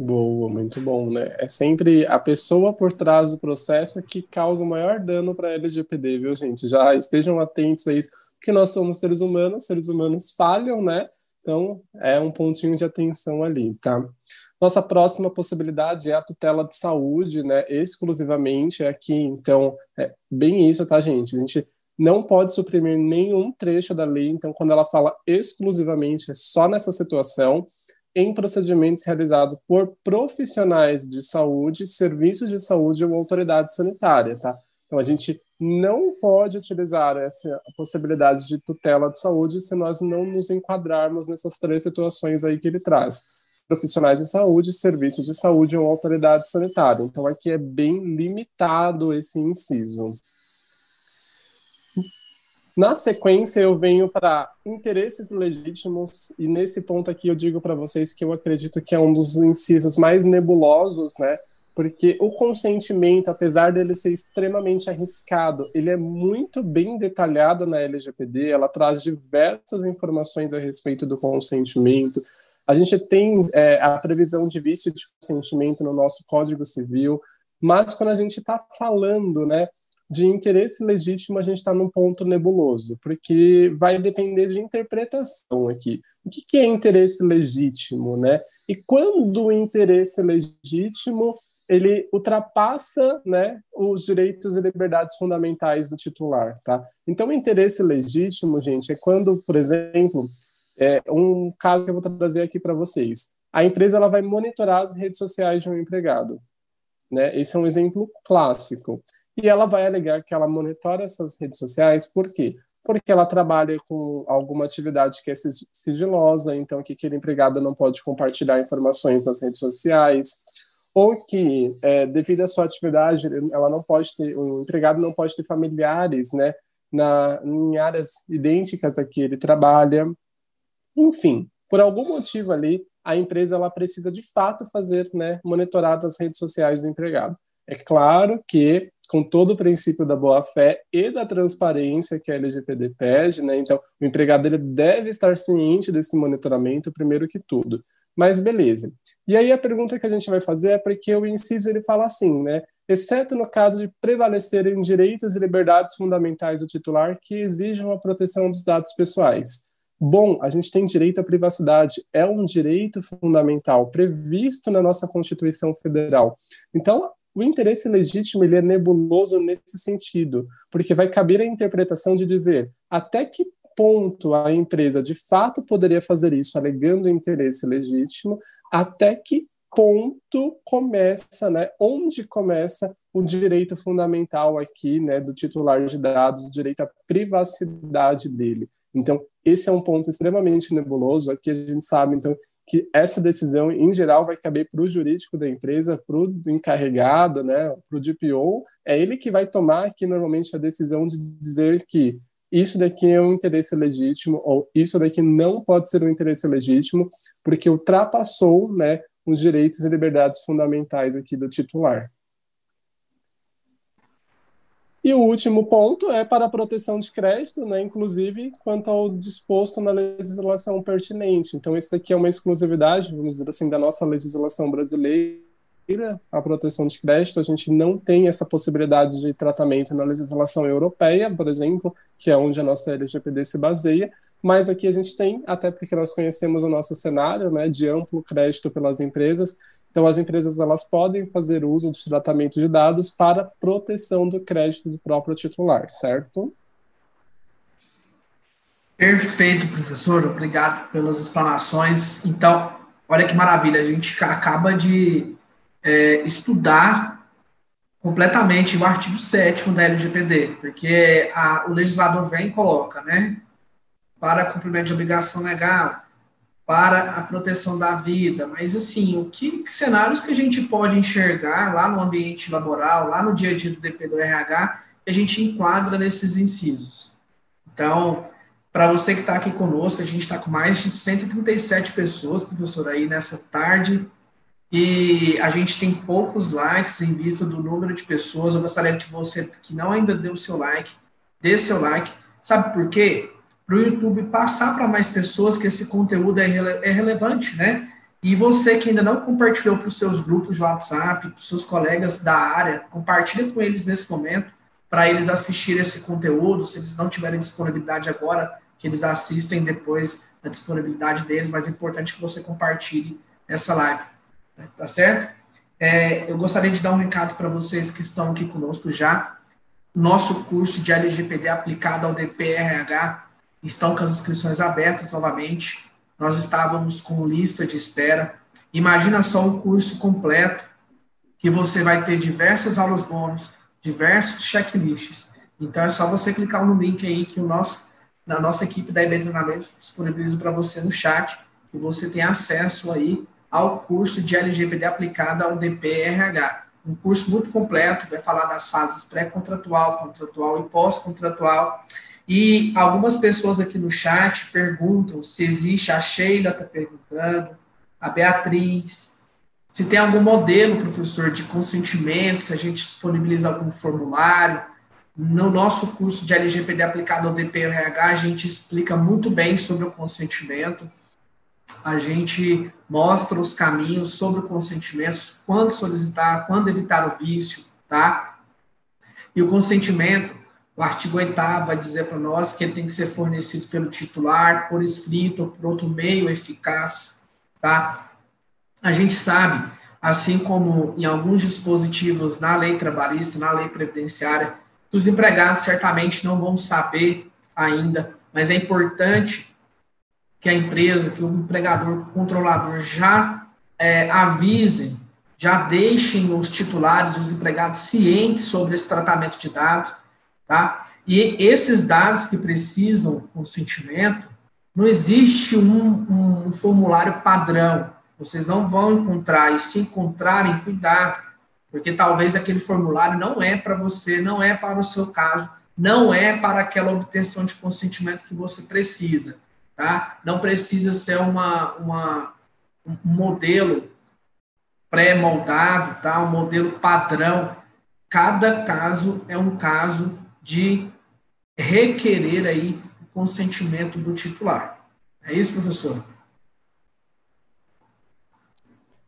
Boa, muito bom, né? É sempre a pessoa por trás do processo que causa o maior dano para a LGPD, viu, gente? Já estejam atentos a isso, porque nós somos seres humanos, seres humanos falham, né? Então, é um pontinho de atenção ali, tá? Nossa próxima possibilidade é a tutela de saúde, né? Exclusivamente aqui, então, é bem isso, tá, gente? A gente não pode suprimir nenhum trecho da lei, então, quando ela fala exclusivamente, é só nessa situação, em procedimentos realizados por profissionais de saúde, serviços de saúde ou autoridade sanitária, tá? Então, a gente não pode utilizar essa possibilidade de tutela de saúde se nós não nos enquadrarmos nessas três situações aí que ele traz. Profissionais de saúde, serviços de saúde ou autoridade sanitária. Então, aqui é bem limitado esse inciso. Na sequência, eu venho para interesses legítimos, e nesse ponto aqui eu digo para vocês que eu acredito que é um dos incisos mais nebulosos, né? porque o consentimento, apesar dele ser extremamente arriscado, ele é muito bem detalhado na LGPD, ela traz diversas informações a respeito do consentimento. A gente tem é, a previsão de vício de consentimento no nosso Código Civil, mas quando a gente está falando né, de interesse legítimo, a gente está num ponto nebuloso, porque vai depender de interpretação aqui. O que, que é interesse legítimo, né? E quando o interesse legítimo ele ultrapassa né, os direitos e liberdades fundamentais do titular. Tá? Então, o interesse legítimo, gente, é quando, por exemplo, é um caso que eu vou trazer aqui para vocês. A empresa ela vai monitorar as redes sociais de um empregado. Né? Esse é um exemplo clássico. E ela vai alegar que ela monitora essas redes sociais, por quê? Porque ela trabalha com alguma atividade que é sigilosa, então que aquele empregado não pode compartilhar informações nas redes sociais, ou que, é, devido à sua atividade, ela não pode ter, o empregado não pode ter familiares, né, na, em áreas idênticas a que ele trabalha. Enfim, por algum motivo ali, a empresa ela precisa de fato fazer, né, monitorar as redes sociais do empregado. É claro que com todo o princípio da boa-fé e da transparência que a LGPD pede, né? Então, o empregado ele deve estar ciente desse monitoramento primeiro que tudo. Mas beleza. E aí a pergunta que a gente vai fazer é porque o inciso ele fala assim, né? Exceto no caso de prevalecerem direitos e liberdades fundamentais do titular que exijam a proteção dos dados pessoais. Bom, a gente tem direito à privacidade, é um direito fundamental previsto na nossa Constituição Federal. Então, o interesse legítimo ele é nebuloso nesse sentido, porque vai caber a interpretação de dizer até que ponto a empresa de fato poderia fazer isso, alegando interesse legítimo, até que ponto começa, né? Onde começa o direito fundamental aqui, né, do titular de dados, o direito à privacidade dele. Então, esse é um ponto extremamente nebuloso. Aqui a gente sabe, então, que essa decisão, em geral, vai caber para o jurídico da empresa, para o encarregado, né, para o DPO. É ele que vai tomar aqui, normalmente, a decisão de dizer que isso daqui é um interesse legítimo ou isso daqui não pode ser um interesse legítimo porque ultrapassou, né, os direitos e liberdades fundamentais aqui do titular. E o último ponto é para a proteção de crédito, né, inclusive quanto ao disposto na legislação pertinente. Então, isso daqui é uma exclusividade, vamos dizer assim, da nossa legislação brasileira a proteção de crédito, a gente não tem essa possibilidade de tratamento na legislação europeia, por exemplo, que é onde a nossa LGPD se baseia, mas aqui a gente tem, até porque nós conhecemos o nosso cenário né, de amplo crédito pelas empresas, então as empresas elas podem fazer uso de tratamento de dados para proteção do crédito do próprio titular, certo? Perfeito, professor. Obrigado pelas explanações. Então, olha que maravilha, a gente acaba de é, estudar completamente o artigo 7 da LGPD, porque a, o legislador vem e coloca, né, para cumprimento de obrigação legal, para a proteção da vida, mas assim, o que, que, cenários que a gente pode enxergar lá no ambiente laboral, lá no dia a dia do DP do RH, que a gente enquadra nesses incisos. Então, para você que está aqui conosco, a gente está com mais de 137 pessoas, professor, aí nessa tarde, e a gente tem poucos likes em vista do número de pessoas. Eu gostaria que você que não ainda deu seu like, dê seu like. Sabe por quê? Para o YouTube passar para mais pessoas que esse conteúdo é, rele é relevante, né? E você que ainda não compartilhou para os seus grupos de WhatsApp, para os seus colegas da área, compartilhe com eles nesse momento, para eles assistirem esse conteúdo. Se eles não tiverem disponibilidade agora, que eles assistem depois a disponibilidade deles, mas é importante que você compartilhe essa live, né? tá certo? É, eu gostaria de dar um recado para vocês que estão aqui conosco já. Nosso curso de LGPD aplicado ao DPRH estão com as inscrições abertas novamente. Nós estávamos com lista de espera. Imagina só um curso completo que você vai ter diversas aulas bônus, diversos checklists. Então é só você clicar no link aí que o nosso, na nossa equipe da IB Treinamentos disponibiliza para você no chat e você tem acesso aí ao curso de LGPD aplicado ao DPRH. Um curso muito completo, vai falar das fases pré-contratual, contratual e pós-contratual. E algumas pessoas aqui no chat perguntam se existe, a Sheila está perguntando, a Beatriz, se tem algum modelo, professor, de consentimento, se a gente disponibiliza algum formulário. No nosso curso de LGPD aplicado ao DPRH, a gente explica muito bem sobre o consentimento a gente mostra os caminhos sobre o consentimento, quando solicitar, quando evitar o vício, tá? E o consentimento, o artigo 8 vai dizer para nós que ele tem que ser fornecido pelo titular, por escrito ou por outro meio eficaz, tá? A gente sabe, assim como em alguns dispositivos na lei trabalhista, na lei previdenciária, que os empregados certamente não vão saber ainda, mas é importante que a empresa, que o empregador, o controlador já é, avisem, já deixem os titulares, os empregados cientes sobre esse tratamento de dados, tá? E esses dados que precisam consentimento, não existe um, um formulário padrão. Vocês não vão encontrar, e se encontrarem, cuidado, porque talvez aquele formulário não é para você, não é para o seu caso, não é para aquela obtenção de consentimento que você precisa tá? Não precisa ser uma, uma um modelo pré-moldado, tá? Um modelo padrão. Cada caso é um caso de requerer aí o consentimento do titular. É isso, professor?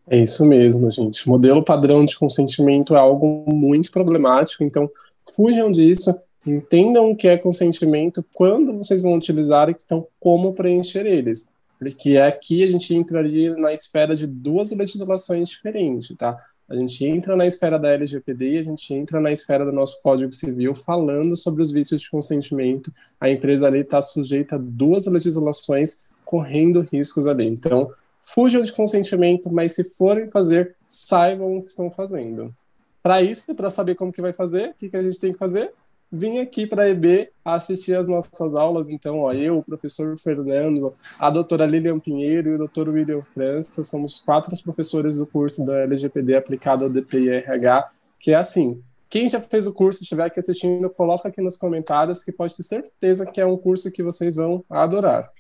É isso mesmo, gente. Modelo padrão de consentimento é algo muito problemático, então fujam disso entendam o que é consentimento, quando vocês vão utilizar e então como preencher eles. Porque aqui a gente entraria na esfera de duas legislações diferentes, tá? A gente entra na esfera da LGPD e a gente entra na esfera do nosso Código Civil falando sobre os vícios de consentimento. A empresa ali está sujeita a duas legislações correndo riscos ali. Então, fujam de consentimento, mas se forem fazer, saibam o que estão fazendo. Para isso, para saber como que vai fazer, o que, que a gente tem que fazer? Vim aqui para a EB assistir as nossas aulas. Então, ó, eu, o professor Fernando, a doutora Lilian Pinheiro e o doutor William França, somos quatro professores do curso da LGPD aplicado ao DPIRH, que é assim, quem já fez o curso, estiver aqui assistindo, coloca aqui nos comentários que pode ter certeza que é um curso que vocês vão adorar.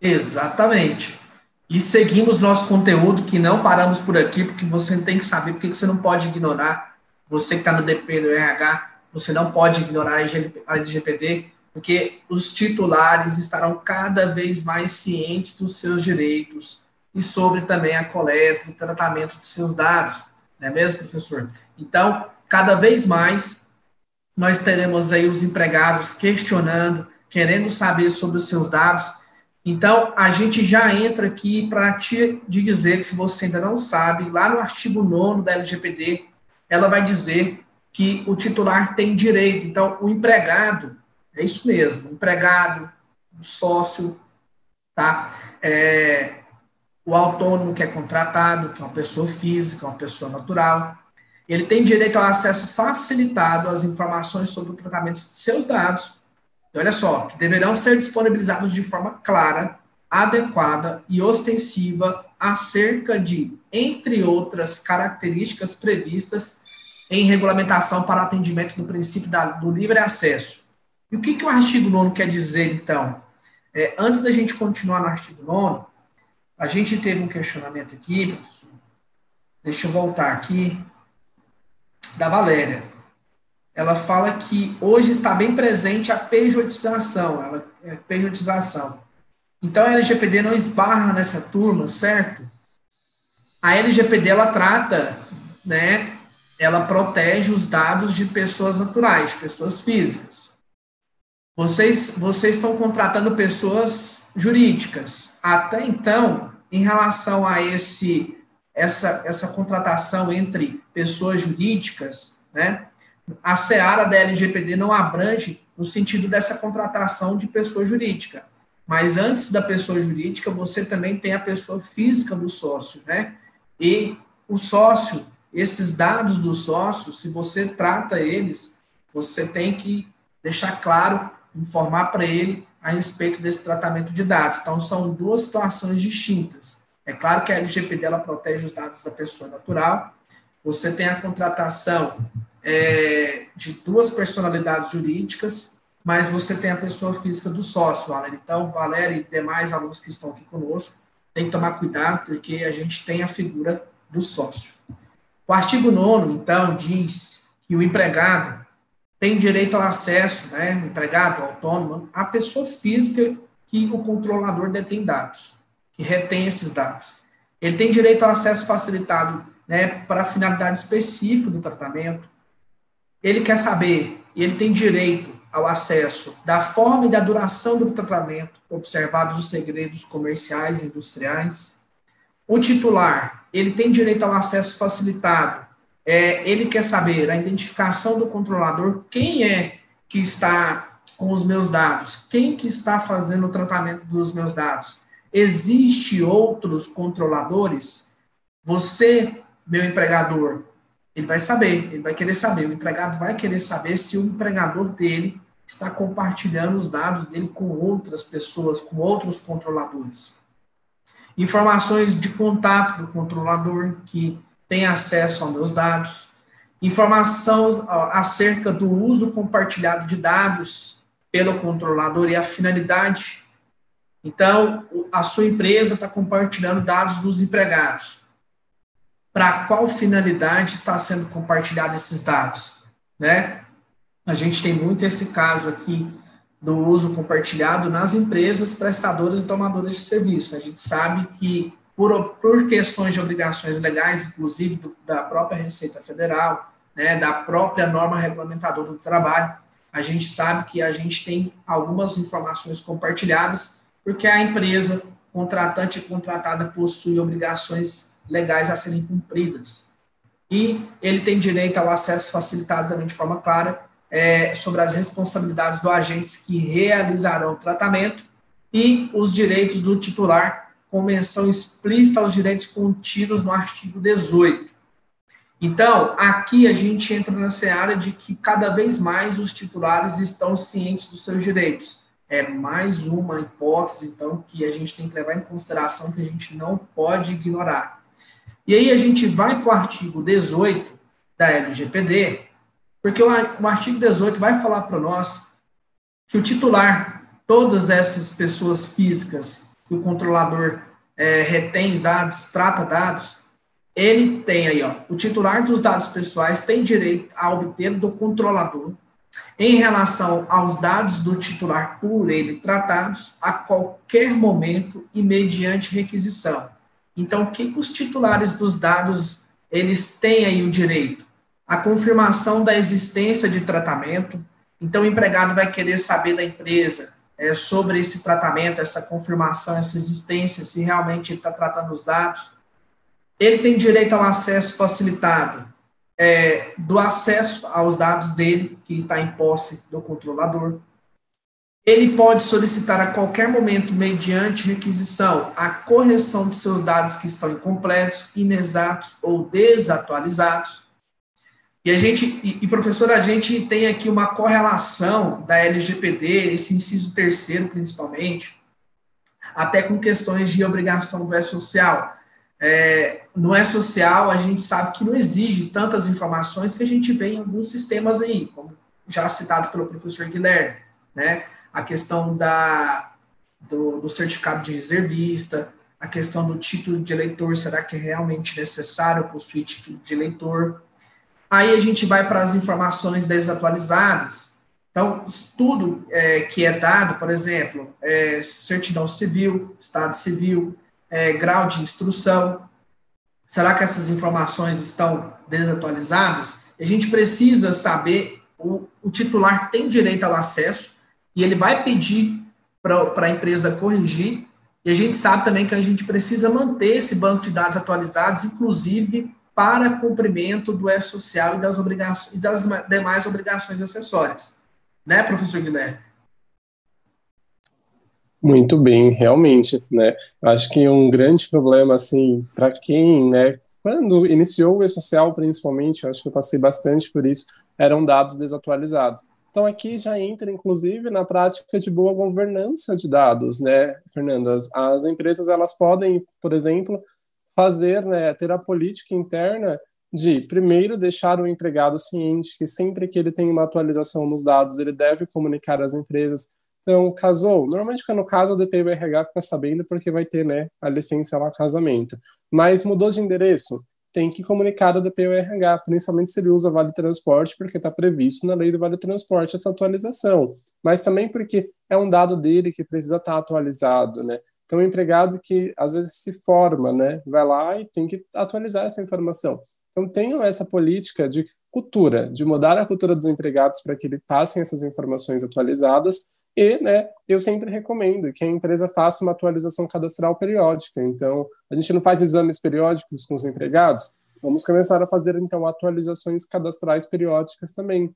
Exatamente. E seguimos nosso conteúdo, que não paramos por aqui, porque você tem que saber, porque você não pode ignorar você que está no DP do RH, você não pode ignorar a LGPD, porque os titulares estarão cada vez mais cientes dos seus direitos e sobre também a coleta e tratamento de seus dados, não é mesmo, professor? Então, cada vez mais nós teremos aí os empregados questionando, querendo saber sobre os seus dados. Então, a gente já entra aqui para te dizer que se você ainda não sabe, lá no artigo 9 da LGPD, ela vai dizer que o titular tem direito. Então, o empregado, é isso mesmo, o empregado, o sócio, tá? É, o autônomo que é contratado, que é uma pessoa física, uma pessoa natural, ele tem direito ao acesso facilitado às informações sobre o tratamento de seus dados. E olha só, que deverão ser disponibilizados de forma clara, adequada e ostensiva acerca de, entre outras características previstas em regulamentação para atendimento do princípio da, do livre acesso. E o que, que o artigo 9 quer dizer, então? É, antes da gente continuar no artigo 9, a gente teve um questionamento aqui, professor. Deixa eu voltar aqui. Da Valéria. Ela fala que hoje está bem presente a pejotização. Ela, é pejotização. Então a LGPD não esbarra nessa turma, certo? A LGPD ela trata, né, ela protege os dados de pessoas naturais, pessoas físicas. vocês, vocês estão contratando pessoas jurídicas. Até então, em relação a esse essa, essa contratação entre pessoas jurídicas, né, a seara da LGPD não abrange no sentido dessa contratação de pessoa jurídica. Mas antes da pessoa jurídica, você também tem a pessoa física do sócio, né? E o sócio, esses dados do sócio, se você trata eles, você tem que deixar claro, informar para ele a respeito desse tratamento de dados. Então, são duas situações distintas. É claro que a LGPD ela protege os dados da pessoa natural. Você tem a contratação é, de duas personalidades jurídicas, mas você tem a pessoa física do sócio, Valério. Então, Valério e demais alunos que estão aqui conosco, tem que tomar cuidado, porque a gente tem a figura do sócio. O artigo 9, então, diz que o empregado tem direito ao acesso, né, empregado autônomo, à pessoa física que o controlador detém dados, que retém esses dados. Ele tem direito ao acesso facilitado né, para finalidade específica do tratamento. Ele quer saber, e ele tem direito ao acesso da forma e da duração do tratamento, observados os segredos comerciais e industriais. O titular, ele tem direito ao acesso facilitado. É, ele quer saber a identificação do controlador, quem é que está com os meus dados, quem que está fazendo o tratamento dos meus dados. Existe outros controladores? Você, meu empregador, ele vai saber, ele vai querer saber, o empregado vai querer saber se o empregador dele está compartilhando os dados dele com outras pessoas, com outros controladores. Informações de contato do controlador que tem acesso aos meus dados. Informação acerca do uso compartilhado de dados pelo controlador e a finalidade. Então, a sua empresa está compartilhando dados dos empregados. Para qual finalidade está sendo compartilhado esses dados? Né? A gente tem muito esse caso aqui do uso compartilhado nas empresas prestadoras e tomadoras de serviço. A gente sabe que, por, por questões de obrigações legais, inclusive do, da própria Receita Federal, né, da própria norma regulamentadora do trabalho, a gente sabe que a gente tem algumas informações compartilhadas, porque a empresa contratante e contratada possui obrigações legais a serem cumpridas. E ele tem direito ao acesso facilitado também de forma clara é, sobre as responsabilidades dos agentes que realizarão o tratamento e os direitos do titular, com menção explícita aos direitos contidos no artigo 18. Então, aqui a gente entra na seara de que cada vez mais os titulares estão cientes dos seus direitos. É mais uma hipótese, então, que a gente tem que levar em consideração que a gente não pode ignorar. E aí a gente vai para o artigo 18 da LGPD, porque o, artigo 18 vai falar para nós que o titular, todas essas pessoas físicas que o controlador é, retém os dados, trata dados, ele tem aí, ó, o titular dos dados pessoais tem direito a obter do controlador, em relação aos dados do titular por ele tratados, a qualquer momento e mediante requisição. Então, o que, que os titulares dos dados eles têm aí o direito? A confirmação da existência de tratamento. Então, o empregado vai querer saber da empresa é, sobre esse tratamento, essa confirmação, essa existência, se realmente está tratando os dados. Ele tem direito ao acesso facilitado é, do acesso aos dados dele, que está em posse do controlador. Ele pode solicitar a qualquer momento, mediante requisição, a correção de seus dados que estão incompletos, inexatos ou desatualizados e a gente, e, professor, a gente tem aqui uma correlação da LGPD, esse inciso terceiro principalmente, até com questões de obrigação do E-Social. É, no E-Social, a gente sabe que não exige tantas informações que a gente vê em alguns sistemas aí, como já citado pelo professor Guilherme, né? A questão da, do, do certificado de reservista, a questão do título de eleitor, será que é realmente necessário possuir título de eleitor? Aí a gente vai para as informações desatualizadas. Então, tudo é, que é dado, por exemplo, é, certidão civil, estado civil, é, grau de instrução. Será que essas informações estão desatualizadas? A gente precisa saber, o, o titular tem direito ao acesso, e ele vai pedir para a empresa corrigir, e a gente sabe também que a gente precisa manter esse banco de dados atualizados, inclusive para cumprimento do E-Social e das, obrigações, e das demais obrigações acessórias. Né, professor Guilherme? Muito bem, realmente, né? Acho que um grande problema, assim, para quem, né, quando iniciou o E-Social, principalmente, acho que eu passei bastante por isso, eram dados desatualizados. Então, aqui já entra, inclusive, na prática de boa governança de dados, né, Fernando? As, as empresas, elas podem, por exemplo, fazer, né, ter a política interna de, primeiro, deixar o empregado ciente que sempre que ele tem uma atualização nos dados, ele deve comunicar às empresas então, casou. Normalmente, quando casa, o DP RH fica sabendo porque vai ter né, a licença lá, casamento. Mas mudou de endereço, tem que comunicar ao DP RH, principalmente se ele usa Vale Transporte, porque está previsto na lei do Vale Transporte essa atualização. Mas também porque é um dado dele que precisa estar tá atualizado, né? Então, o empregado que às vezes se forma, né, vai lá e tem que atualizar essa informação. Então, tenham essa política de cultura, de mudar a cultura dos empregados para que eles passem essas informações atualizadas e, né, eu sempre recomendo que a empresa faça uma atualização cadastral periódica. Então, a gente não faz exames periódicos com os empregados, vamos começar a fazer, então, atualizações cadastrais periódicas também.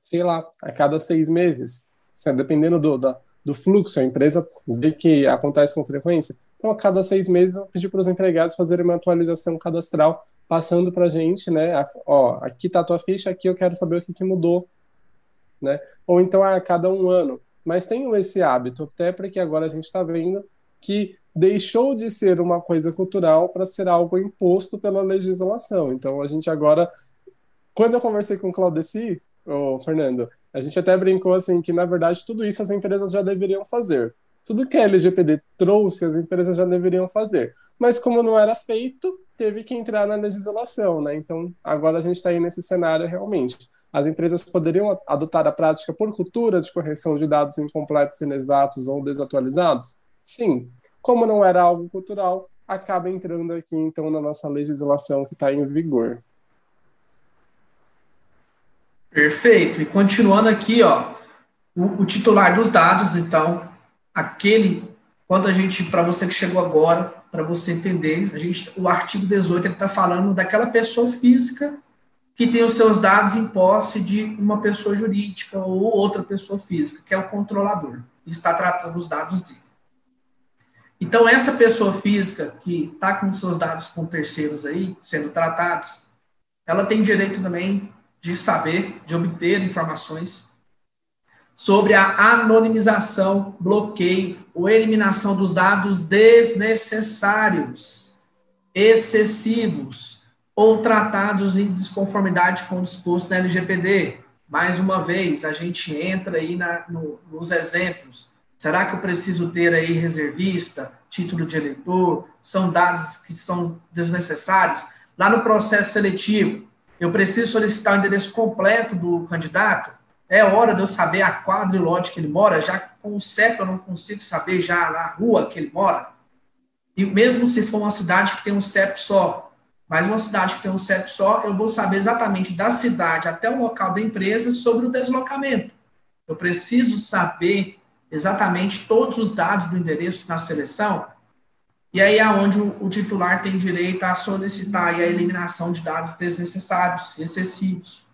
Sei lá, a cada seis meses, dependendo do, da, do fluxo, a empresa vê que acontece com frequência. Então, a cada seis meses, eu pedi para os empregados fazerem uma atualização cadastral, passando para a gente, né? Ó, aqui está a tua ficha, aqui eu quero saber o que, que mudou, né? Ou então, a cada um ano, mas tenham esse hábito, até porque agora a gente está vendo que deixou de ser uma coisa cultural para ser algo imposto pela legislação. Então, a gente agora. Quando eu conversei com o Claudeci, o Fernando, a gente até brincou assim que, na verdade, tudo isso as empresas já deveriam fazer. Tudo que a LGPD trouxe, as empresas já deveriam fazer. Mas como não era feito, teve que entrar na legislação, né? Então, agora a gente está aí nesse cenário realmente. As empresas poderiam adotar a prática por cultura de correção de dados incompletos, inexatos ou desatualizados? Sim. Como não era algo cultural, acaba entrando aqui, então, na nossa legislação que está em vigor. Perfeito. E continuando aqui, ó, o, o, titular dos dados, então, aquele, quando a gente, para você que chegou agora, para você entender, a gente, o artigo 18 está falando daquela pessoa física que tem os seus dados em posse de uma pessoa jurídica ou outra pessoa física, que é o controlador, e está tratando os dados dele. Então, essa pessoa física que está com seus dados com terceiros aí, sendo tratados, ela tem direito também de saber, de obter informações sobre a anonimização, bloqueio ou eliminação dos dados desnecessários, excessivos, ou tratados em desconformidade com o disposto na LGPD. Mais uma vez, a gente entra aí na, no, nos exemplos. Será que eu preciso ter aí reservista, título de eleitor? São dados que são desnecessários? Lá no processo seletivo, eu preciso solicitar o endereço completo do candidato? É hora de eu saber a quadra e lote que ele mora? Já com o CEP eu não consigo saber já na rua que ele mora? E mesmo se for uma cidade que tem um CEP só, mas uma cidade que tem um CEP só, eu vou saber exatamente da cidade até o local da empresa sobre o deslocamento. Eu preciso saber exatamente todos os dados do endereço na seleção, e aí é onde o, o titular tem direito a solicitar a eliminação de dados desnecessários, excessivos.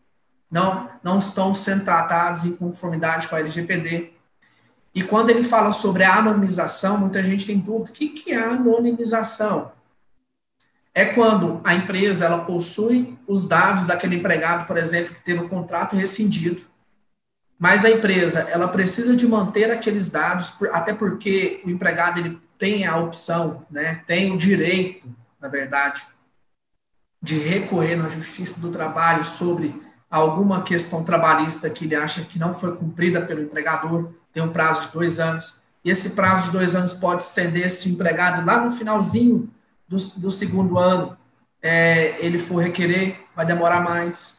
Não, não estão sendo tratados em conformidade com a LGPD. E quando ele fala sobre a anonimização, muita gente tem dúvida, o que, que é anonimização? é quando a empresa ela possui os dados daquele empregado, por exemplo, que teve o contrato rescindido, mas a empresa ela precisa de manter aqueles dados, até porque o empregado ele tem a opção, né, tem o direito, na verdade, de recorrer na Justiça do Trabalho sobre alguma questão trabalhista que ele acha que não foi cumprida pelo empregador, tem um prazo de dois anos. E esse prazo de dois anos pode estender se o empregado lá no finalzinho do, do segundo ano é, ele for requerer, vai demorar mais.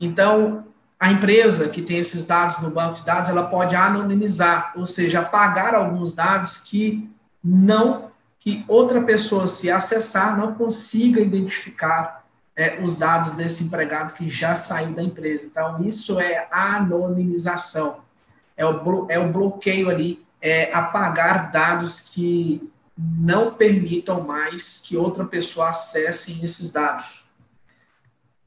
Então, a empresa que tem esses dados no banco de dados, ela pode anonimizar, ou seja, apagar alguns dados que não, que outra pessoa, se acessar, não consiga identificar é, os dados desse empregado que já saiu da empresa. Então, isso é anonimização. é o, é o bloqueio ali, é apagar dados que não permitam mais que outra pessoa acesse esses dados.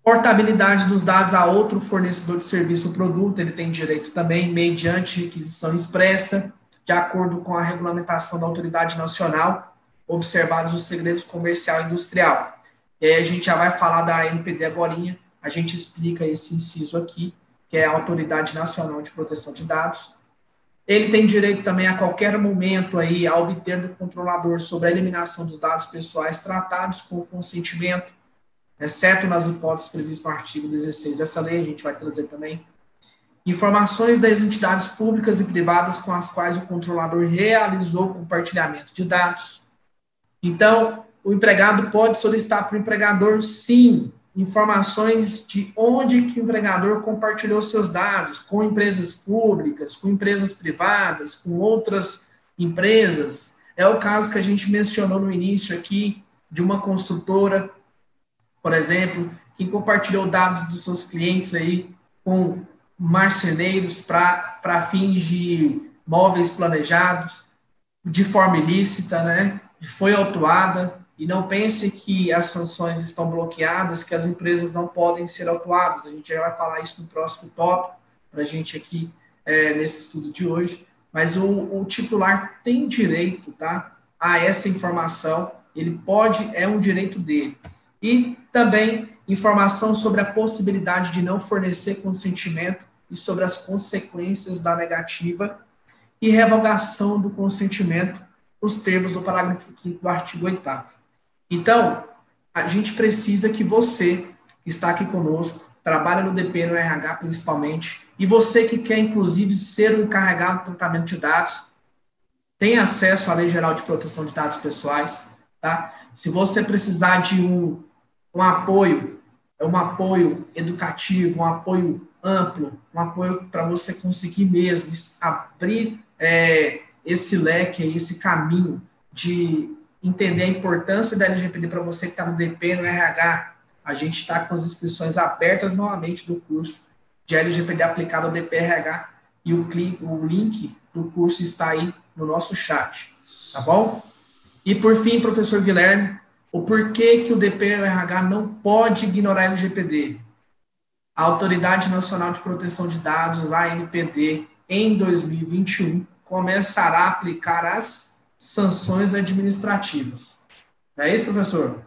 Portabilidade dos dados a outro fornecedor de serviço ou produto, ele tem direito também, mediante requisição expressa, de acordo com a regulamentação da autoridade nacional, observados os segredos comercial e industrial. E aí a gente já vai falar da NPD agora, a gente explica esse inciso aqui, que é a Autoridade Nacional de Proteção de Dados. Ele tem direito também a qualquer momento aí a obter do controlador sobre a eliminação dos dados pessoais tratados com consentimento, exceto nas hipóteses previstas no artigo 16 dessa lei, a gente vai trazer também. Informações das entidades públicas e privadas com as quais o controlador realizou o compartilhamento de dados. Então, o empregado pode solicitar para o empregador, sim, informações de onde que o empregador compartilhou seus dados com empresas públicas, com empresas privadas, com outras empresas. É o caso que a gente mencionou no início aqui de uma construtora, por exemplo, que compartilhou dados dos seus clientes aí com marceneiros para fins de móveis planejados de forma ilícita, né? Foi autuada, e não pense que as sanções estão bloqueadas, que as empresas não podem ser autuadas. A gente já vai falar isso no próximo tópico, para a gente aqui, é, nesse estudo de hoje. Mas o, o, titular tem direito tá, a essa informação, ele pode, é um direito dele. E também informação sobre a possibilidade de não fornecer consentimento e sobre as consequências da negativa e revogação do consentimento, os termos do parágrafo 5 do artigo 8 então, a gente precisa que você, que está aqui conosco, trabalha no DP, no RH principalmente, e você que quer, inclusive, ser o encarregado do tratamento de dados, tem acesso à Lei Geral de Proteção de Dados Pessoais, tá? Se você precisar de um, um apoio, um apoio educativo, um apoio amplo, um apoio para você conseguir mesmo abrir é, esse leque, esse caminho de entender a importância da LGPD para você que está no DP, no RH. A gente está com as inscrições abertas novamente do curso de LGPD aplicado ao DPRH e o, o link do curso está aí no nosso chat, tá bom? E por fim, professor Guilherme, o porquê que o DPRH não pode ignorar a LGPD? A Autoridade Nacional de Proteção de Dados, a ANPD, em 2021, começará a aplicar as sanções administrativas. É isso, professor?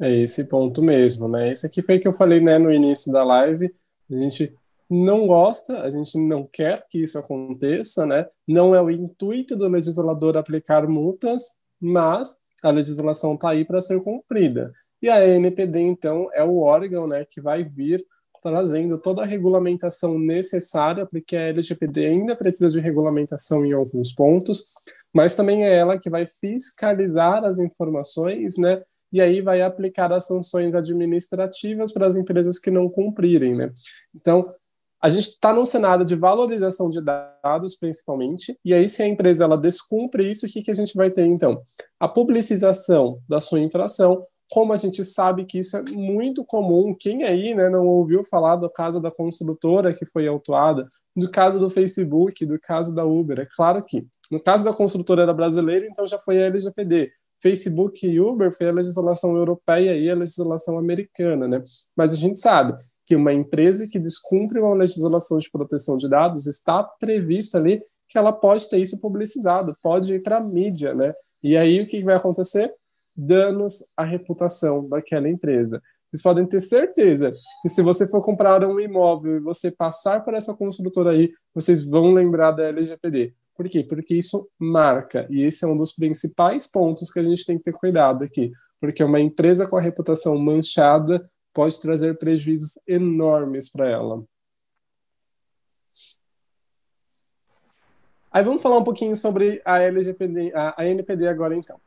É esse ponto mesmo, né? Esse aqui foi que eu falei né, no início da live. A gente não gosta, a gente não quer que isso aconteça, né? Não é o intuito do legislador aplicar multas, mas a legislação está aí para ser cumprida. E a NPD, então, é o órgão né, que vai vir trazendo toda a regulamentação necessária, porque a LGPD ainda precisa de regulamentação em alguns pontos, mas também é ela que vai fiscalizar as informações, né? E aí vai aplicar as sanções administrativas para as empresas que não cumprirem, né? Então, a gente está num cenário de valorização de dados, principalmente, e aí se a empresa ela descumpre isso, o que, que a gente vai ter, então? A publicização da sua infração, como a gente sabe que isso é muito comum, quem aí né, não ouviu falar do caso da construtora que foi autuada, do caso do Facebook, do caso da Uber? É claro que no caso da construtora era brasileira, então já foi a LGPD. Facebook e Uber foi a legislação europeia e a legislação americana, né? Mas a gente sabe que uma empresa que descumpre uma legislação de proteção de dados está previsto ali que ela pode ter isso publicizado, pode ir para a mídia, né? E aí o que vai acontecer? Danos à reputação daquela empresa. Vocês podem ter certeza que se você for comprar um imóvel e você passar por essa construtora aí, vocês vão lembrar da LGPD. Por quê? Porque isso marca. E esse é um dos principais pontos que a gente tem que ter cuidado aqui. Porque uma empresa com a reputação manchada pode trazer prejuízos enormes para ela. Aí vamos falar um pouquinho sobre a LGPD, a, a NPD agora então.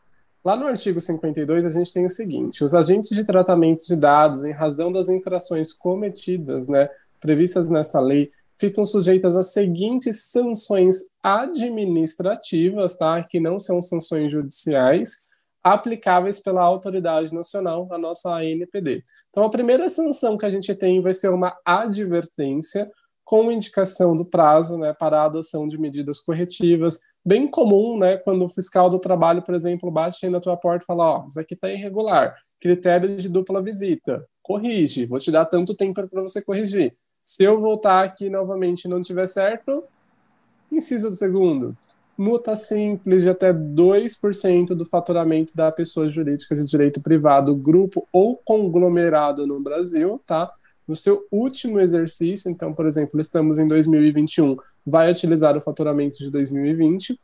Lá no artigo 52, a gente tem o seguinte: os agentes de tratamento de dados, em razão das infrações cometidas, né, previstas nessa lei, ficam sujeitas às seguintes sanções administrativas, tá, que não são sanções judiciais, aplicáveis pela autoridade nacional, a nossa ANPD. Então, a primeira sanção que a gente tem vai ser uma advertência com indicação do prazo né, para a adoção de medidas corretivas. Bem comum, né, quando o fiscal do trabalho, por exemplo, bate na tua porta e fala: Ó, oh, isso aqui está irregular, critério de dupla visita, corrige, vou te dar tanto tempo para você corrigir. Se eu voltar aqui novamente e não tiver certo, inciso do segundo, multa simples de até 2% do faturamento da pessoa jurídica de direito privado, grupo ou conglomerado no Brasil, tá? No seu último exercício, então, por exemplo, estamos em 2021, vai utilizar o faturamento de 2020,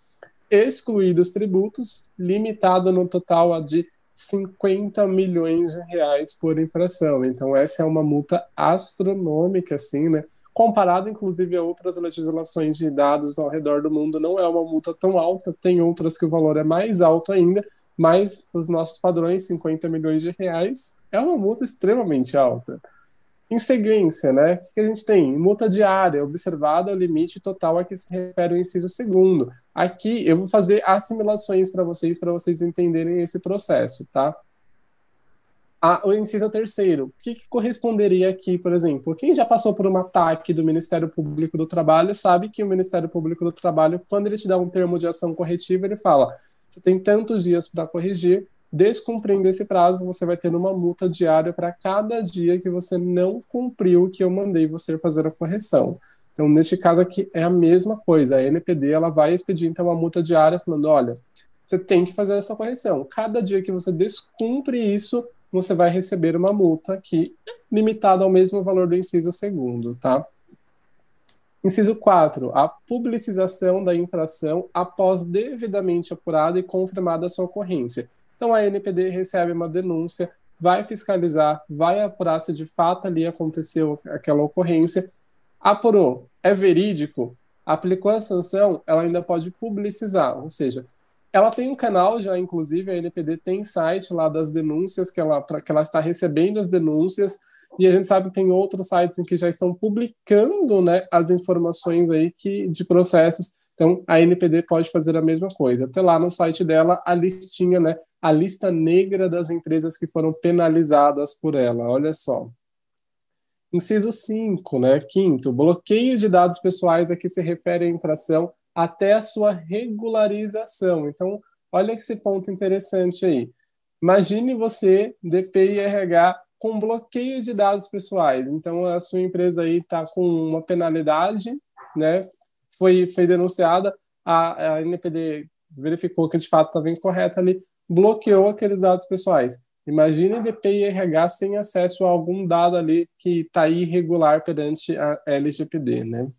excluídos tributos, limitado no total a de 50 milhões de reais por infração. Então, essa é uma multa astronômica, assim, né? Comparado, inclusive, a outras legislações de dados ao redor do mundo, não é uma multa tão alta, tem outras que o valor é mais alto ainda, mas os nossos padrões, 50 milhões de reais, é uma multa extremamente alta. Em sequência, né, o que a gente tem? Multa diária, observada o limite total a que se refere o inciso segundo. Aqui eu vou fazer assimilações para vocês, para vocês entenderem esse processo, tá? A, o inciso terceiro, o que, que, corresponderia aqui, por exemplo? Quem já passou por um ataque do Ministério Público do Trabalho sabe que o Ministério Público do Trabalho, quando ele te dá um termo de ação corretiva, ele fala: você tem tantos dias para corrigir, Descumprindo esse prazo, você vai ter uma multa diária para cada dia que você não cumpriu o que eu mandei você fazer a correção. Então, neste caso aqui, é a mesma coisa. A NPD ela vai expedir então uma multa diária falando: olha, você tem que fazer essa correção. Cada dia que você descumpre isso, você vai receber uma multa aqui limitada ao mesmo valor do inciso segundo, tá? Inciso 4. A publicização da infração após devidamente apurada e confirmada a sua ocorrência. Então a NPD recebe uma denúncia, vai fiscalizar, vai apurar se de fato ali aconteceu aquela ocorrência, apurou, é verídico, aplicou a sanção, ela ainda pode publicizar, ou seja, ela tem um canal já, inclusive, a NPD tem site lá das denúncias, que ela, que ela está recebendo as denúncias, e a gente sabe que tem outros sites em que já estão publicando né, as informações aí que, de processos. Então, a NPD pode fazer a mesma coisa. Até lá no site dela, a listinha, né, a lista negra das empresas que foram penalizadas por ela. Olha só. Inciso 5, né? Quinto, bloqueio de dados pessoais a que se refere a infração até a sua regularização. Então, olha esse ponto interessante aí. Imagine você, DP e RH, com bloqueio de dados pessoais. Então, a sua empresa aí está com uma penalidade, né? Foi, foi denunciada, a, a NPD verificou que de fato estava incorreta ali, bloqueou aqueles dados pessoais. Imagine DP e RH sem acesso a algum dado ali que está irregular perante a LGPD, né?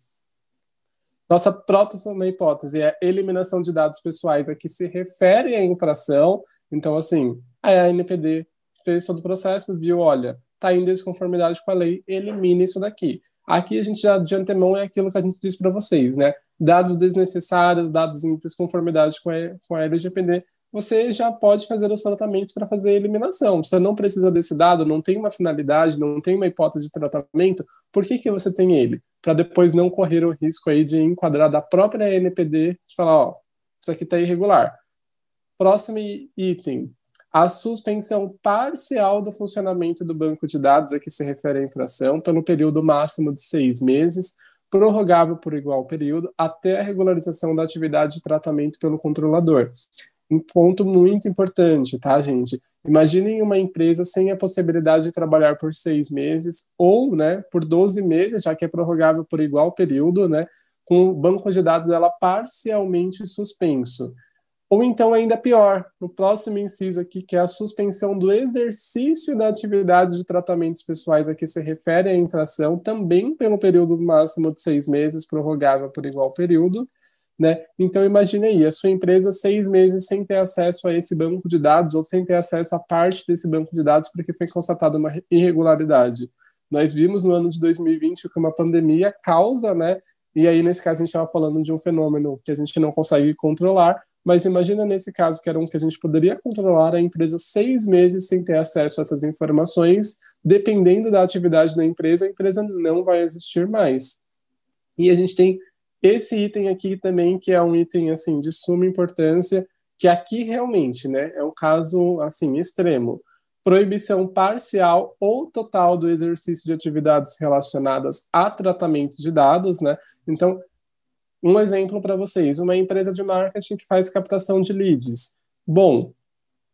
Nossa próxima hipótese é a eliminação de dados pessoais a que se refere à infração. Então, assim, a NPD fez todo o processo, viu, olha, está em desconformidade com a lei, elimine isso daqui. Aqui a gente já de antemão é aquilo que a gente disse para vocês, né? Dados desnecessários, dados em desconformidade com a, com a LGPD, você já pode fazer os tratamentos para fazer a eliminação. Você não precisa desse dado, não tem uma finalidade, não tem uma hipótese de tratamento, por que, que você tem ele? Para depois não correr o risco aí de enquadrar da própria NPD, de falar, ó, isso aqui está irregular. Próximo item, a suspensão parcial do funcionamento do banco de dados a que se refere a infração pelo período máximo de seis meses, prorrogável por igual período, até a regularização da atividade de tratamento pelo controlador um ponto muito importante, tá, gente? Imaginem uma empresa sem a possibilidade de trabalhar por seis meses ou, né, por 12 meses, já que é prorrogável por igual período, né, com o banco de dados dela parcialmente suspenso. Ou então, ainda pior, no próximo inciso aqui, que é a suspensão do exercício da atividade de tratamentos pessoais a que se refere a infração, também pelo período máximo de seis meses, prorrogável por igual período, né? Então imagine aí, a sua empresa seis meses sem ter acesso a esse banco de dados ou sem ter acesso a parte desse banco de dados porque foi constatada uma irregularidade. Nós vimos no ano de 2020 que uma pandemia causa, né? E aí nesse caso a gente estava falando de um fenômeno que a gente não consegue controlar, mas imagina nesse caso que era um que a gente poderia controlar a empresa seis meses sem ter acesso a essas informações, dependendo da atividade da empresa, a empresa não vai existir mais. E a gente tem esse item aqui também, que é um item assim de suma importância, que aqui realmente, né, é um caso assim extremo. proibição parcial ou total do exercício de atividades relacionadas a tratamento de dados, né? Então, um exemplo para vocês, uma empresa de marketing que faz captação de leads. Bom,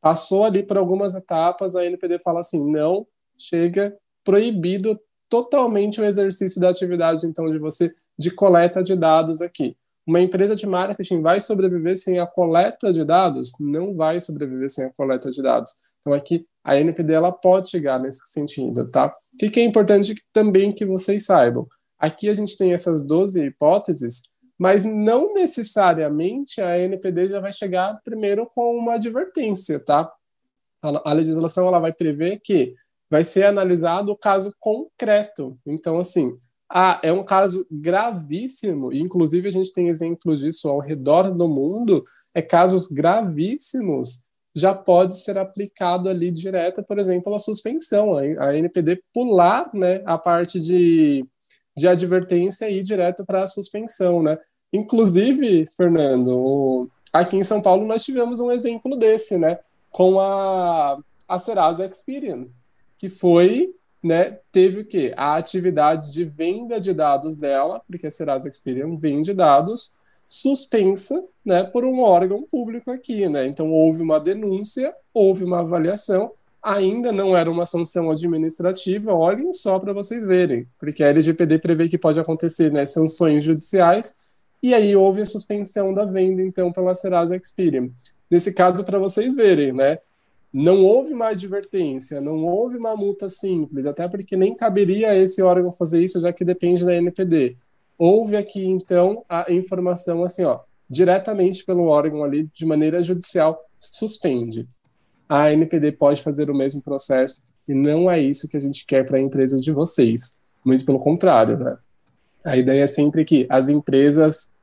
passou ali por algumas etapas, a NPD fala assim, não, chega proibido totalmente o exercício da atividade, então, de você, de coleta de dados aqui. Uma empresa de marketing vai sobreviver sem a coleta de dados? Não vai sobreviver sem a coleta de dados. Então, aqui, a NPD ela pode chegar nesse sentido, tá? O que, é importante também que vocês saibam? Aqui a gente tem essas 12 hipóteses, mas não necessariamente a NPD já vai chegar primeiro com uma advertência, tá? A, legislação ela vai prever que vai ser analisado o caso concreto. Então, assim, ah, é um caso gravíssimo, e inclusive a gente tem exemplos disso ao redor do mundo, é casos gravíssimos, já pode ser aplicado ali direto, por exemplo, a suspensão, a NPD pular né, a parte de, de advertência e ir direto para a suspensão, né? Inclusive, Fernando, aqui em São Paulo nós tivemos um exemplo desse, né? Com a, a Serasa Experian, que foi né, teve o quê? A atividade de venda de dados dela, porque a Serasa Experian vende dados, suspensa né, por um órgão público aqui. Né? Então, houve uma denúncia, houve uma avaliação, ainda não era uma sanção administrativa, olhem só para vocês verem, porque a LGPD prevê que pode acontecer né, sanções judiciais, e aí houve a suspensão da venda, então, pela Serasa Experian. Nesse caso, para vocês verem, né, não houve uma advertência, não houve uma multa simples, até porque nem caberia a esse órgão fazer isso, já que depende da NPD. Houve aqui, então, a informação assim, ó, diretamente pelo órgão ali, de maneira judicial, suspende. A NPD pode fazer o mesmo processo e não é isso que a gente quer para a empresa de vocês. Muito pelo contrário, né? A ideia é sempre que as empresas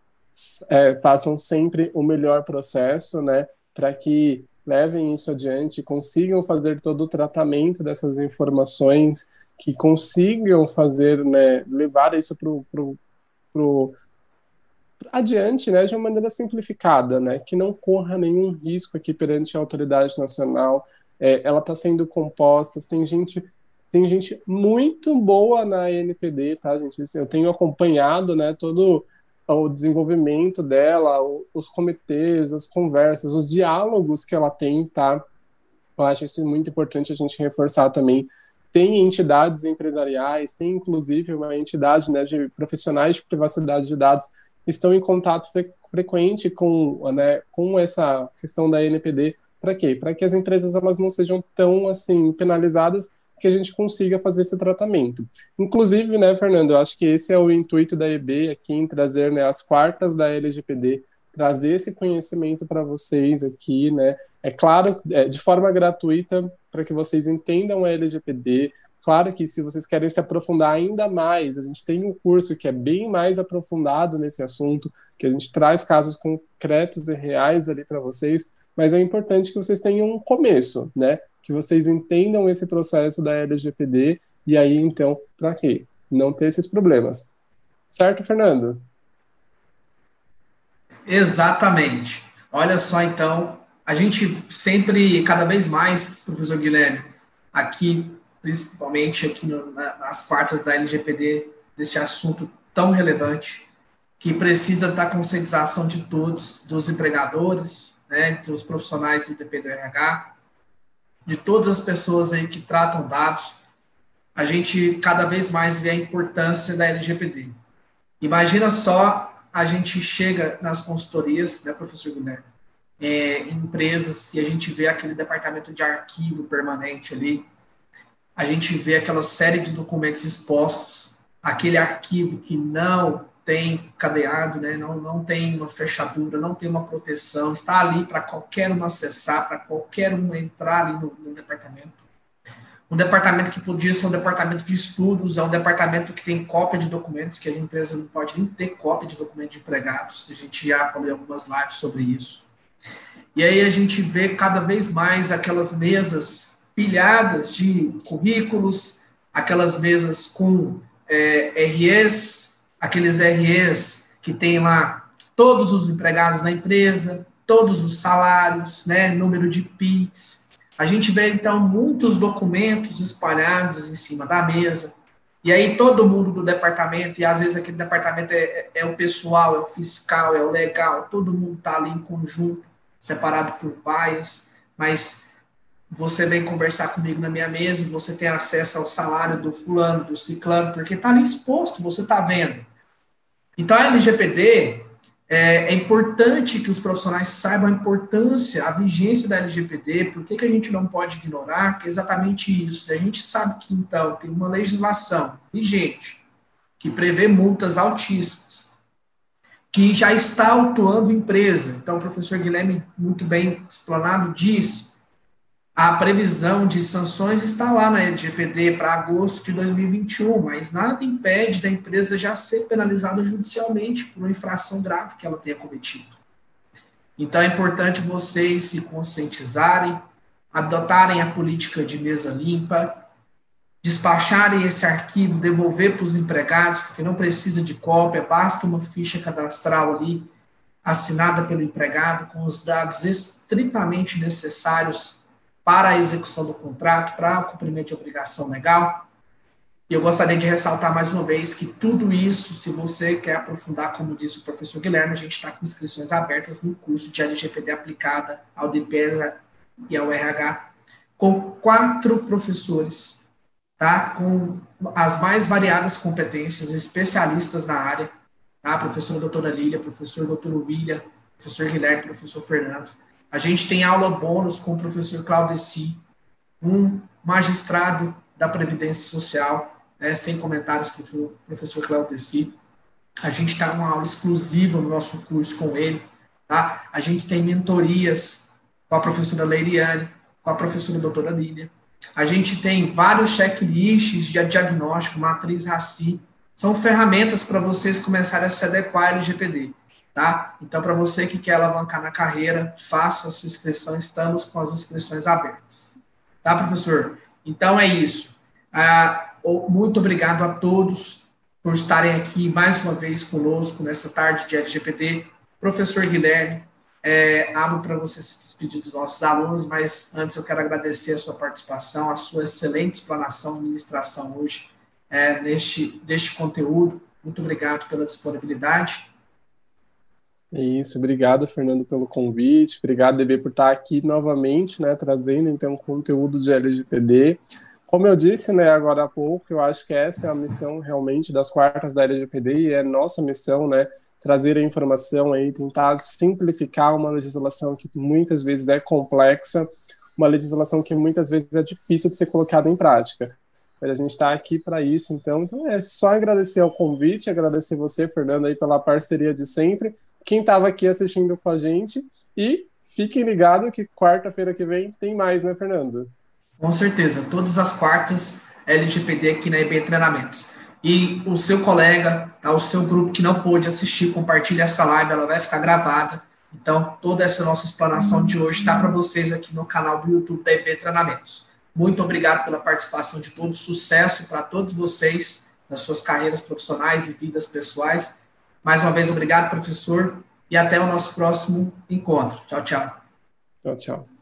é, façam sempre o melhor processo, né? Para que levem isso adiante, consigam fazer todo o tratamento dessas informações, que consigam fazer, né, levar isso para o adiante, né, de uma maneira simplificada, né, que não corra nenhum risco aqui perante a autoridade nacional. É, ela está sendo composta, tem gente tem gente muito boa na NPD, tá, gente? Eu tenho acompanhado, né, todo o desenvolvimento dela, os comitês, as conversas, os diálogos que ela tem, tá? Eu acho isso muito importante a gente reforçar também. Tem entidades empresariais, tem inclusive uma entidade né, de profissionais de privacidade de dados estão em contato fre frequente com, né, com essa questão da NPD. Para quê? Para que as empresas elas não sejam tão assim penalizadas que a gente consiga fazer esse tratamento. Inclusive, né, Fernando, eu acho que esse é o intuito da EB aqui em trazer né, as quartas da LGPD, trazer esse conhecimento para vocês aqui, né? É claro, é, de forma gratuita, para que vocês entendam a LGPD. Claro que se vocês querem se aprofundar ainda mais, a gente tem um curso que é bem mais aprofundado nesse assunto, que a gente traz casos concretos e reais ali para vocês, mas é importante que vocês tenham um começo, né? que vocês entendam esse processo da LGPD e aí, então, para quê? Não ter esses problemas. Certo, Fernando? Exatamente. Olha só, então, a gente sempre, cada vez mais, professor Guilherme, aqui, principalmente aqui no, nas quartas da LGPD, deste assunto tão relevante, que precisa da conscientização de todos, dos empregadores, né, dos profissionais do DP do RH, de todas as pessoas aí que tratam dados, a gente cada vez mais vê a importância da LGPD. Imagina só, a gente chega nas consultorias, né, professor Guilherme, é, em empresas, e a gente vê aquele departamento de arquivo permanente ali, a gente vê aquela série de documentos expostos, aquele arquivo que não tem cadeado, né? não, não tem uma fechadura, não tem uma proteção, está ali para qualquer um acessar, para qualquer um entrar ali no, no, departamento. Um departamento que podia ser um departamento de estudos, é um departamento que tem cópia de documentos, que a empresa não pode nem ter cópia de documentos de empregados, a gente já falou em algumas lives sobre isso. E aí a gente vê cada vez mais aquelas mesas pilhadas de currículos, aquelas mesas com é, REs, aqueles REs que tem lá todos os empregados na empresa, todos os salários, né, número de PIX, A gente vê, então, muitos documentos espalhados em cima da mesa, e aí todo mundo do departamento, e às vezes aquele departamento é, é, é o pessoal, é o fiscal, é o legal, todo mundo está ali em conjunto, separado por pais, mas você vem conversar comigo na minha mesa você tem acesso ao salário do fulano, do ciclano, porque está ali exposto, você está vendo. Então a LGPD é, é, importante que os profissionais saibam a importância, a vigência da LGPD, por que, a gente não pode ignorar, que é exatamente isso. A gente sabe que, então, tem uma legislação vigente que prevê multas altíssimas, que já está autuando empresa. Então, o professor Guilherme, muito bem explanado, disse a previsão de sanções está lá na LGPD para agosto de 2021, mas nada impede da empresa já ser penalizada judicialmente por uma infração grave que ela tenha cometido. Então é importante vocês se conscientizarem, adotarem a política de mesa limpa, despacharem esse arquivo, devolver para os empregados, porque não precisa de cópia, basta uma ficha cadastral ali assinada pelo empregado com os dados estritamente necessários para a execução do contrato, para o cumprimento de obrigação legal. E eu gostaria de ressaltar mais uma vez que tudo isso, se você quer aprofundar, como disse o professor Guilherme, a gente está com inscrições abertas no curso de LGPD aplicada ao DPR e ao RH, com quatro professores, tá? com as mais variadas competências, especialistas na área, tá? professora doutora Lília, professor doutor William, professor Guilherme, professor Fernando. A gente tem aula bônus com o professor Claudeci, um magistrado da Previdência Social, né, sem comentários para o professor Claudeci. A gente está uma aula exclusiva no nosso curso com ele. Tá? A gente tem mentorias com a professora Leiriane, com a professora doutora Lília. A gente tem vários checklists de diagnóstico, matriz RACI. São ferramentas para vocês começarem a se adequar ao LGPD tá? Então, para você que quer alavancar na carreira, faça a sua inscrição, estamos com as inscrições abertas. Tá, professor? Então, é isso. Ah, muito obrigado a todos por estarem aqui mais uma vez conosco nessa tarde de LGPD. Professor Guilherme, é, abro para você se despedir dos nossos alunos, mas antes eu quero agradecer a sua participação, a sua excelente explanação, ministração hoje é, neste, deste conteúdo. Muito obrigado pela disponibilidade. É isso, obrigado, Fernando, pelo convite, obrigado, DB, por estar aqui novamente, né, trazendo, então, conteúdo de LGPD. Como eu disse, né, agora há pouco, eu acho que essa é a missão, realmente, das quartas da LGPD, e é nossa missão, né, trazer a informação aí, tentar simplificar uma legislação que muitas vezes é complexa, uma legislação que muitas vezes é difícil de ser colocada em prática. Mas a gente está aqui para isso, então, então é só agradecer ao convite, agradecer você, Fernando, aí pela parceria de sempre, quem estava aqui assistindo com a gente. E fiquem ligados que quarta-feira que vem tem mais, né, Fernando? Com certeza. Todas as quartas LGPD aqui na EB Treinamentos. E o seu colega, tá, o seu grupo que não pôde assistir, compartilhe essa live, ela vai ficar gravada. Então, toda essa nossa explanação de hoje está para vocês aqui no canal do YouTube da EB Treinamentos. Muito obrigado pela participação de todos, sucesso para todos vocês nas suas carreiras profissionais e vidas pessoais. Mais uma vez, obrigado, professor, e até o nosso próximo encontro. Tchau, tchau. Tchau, tchau.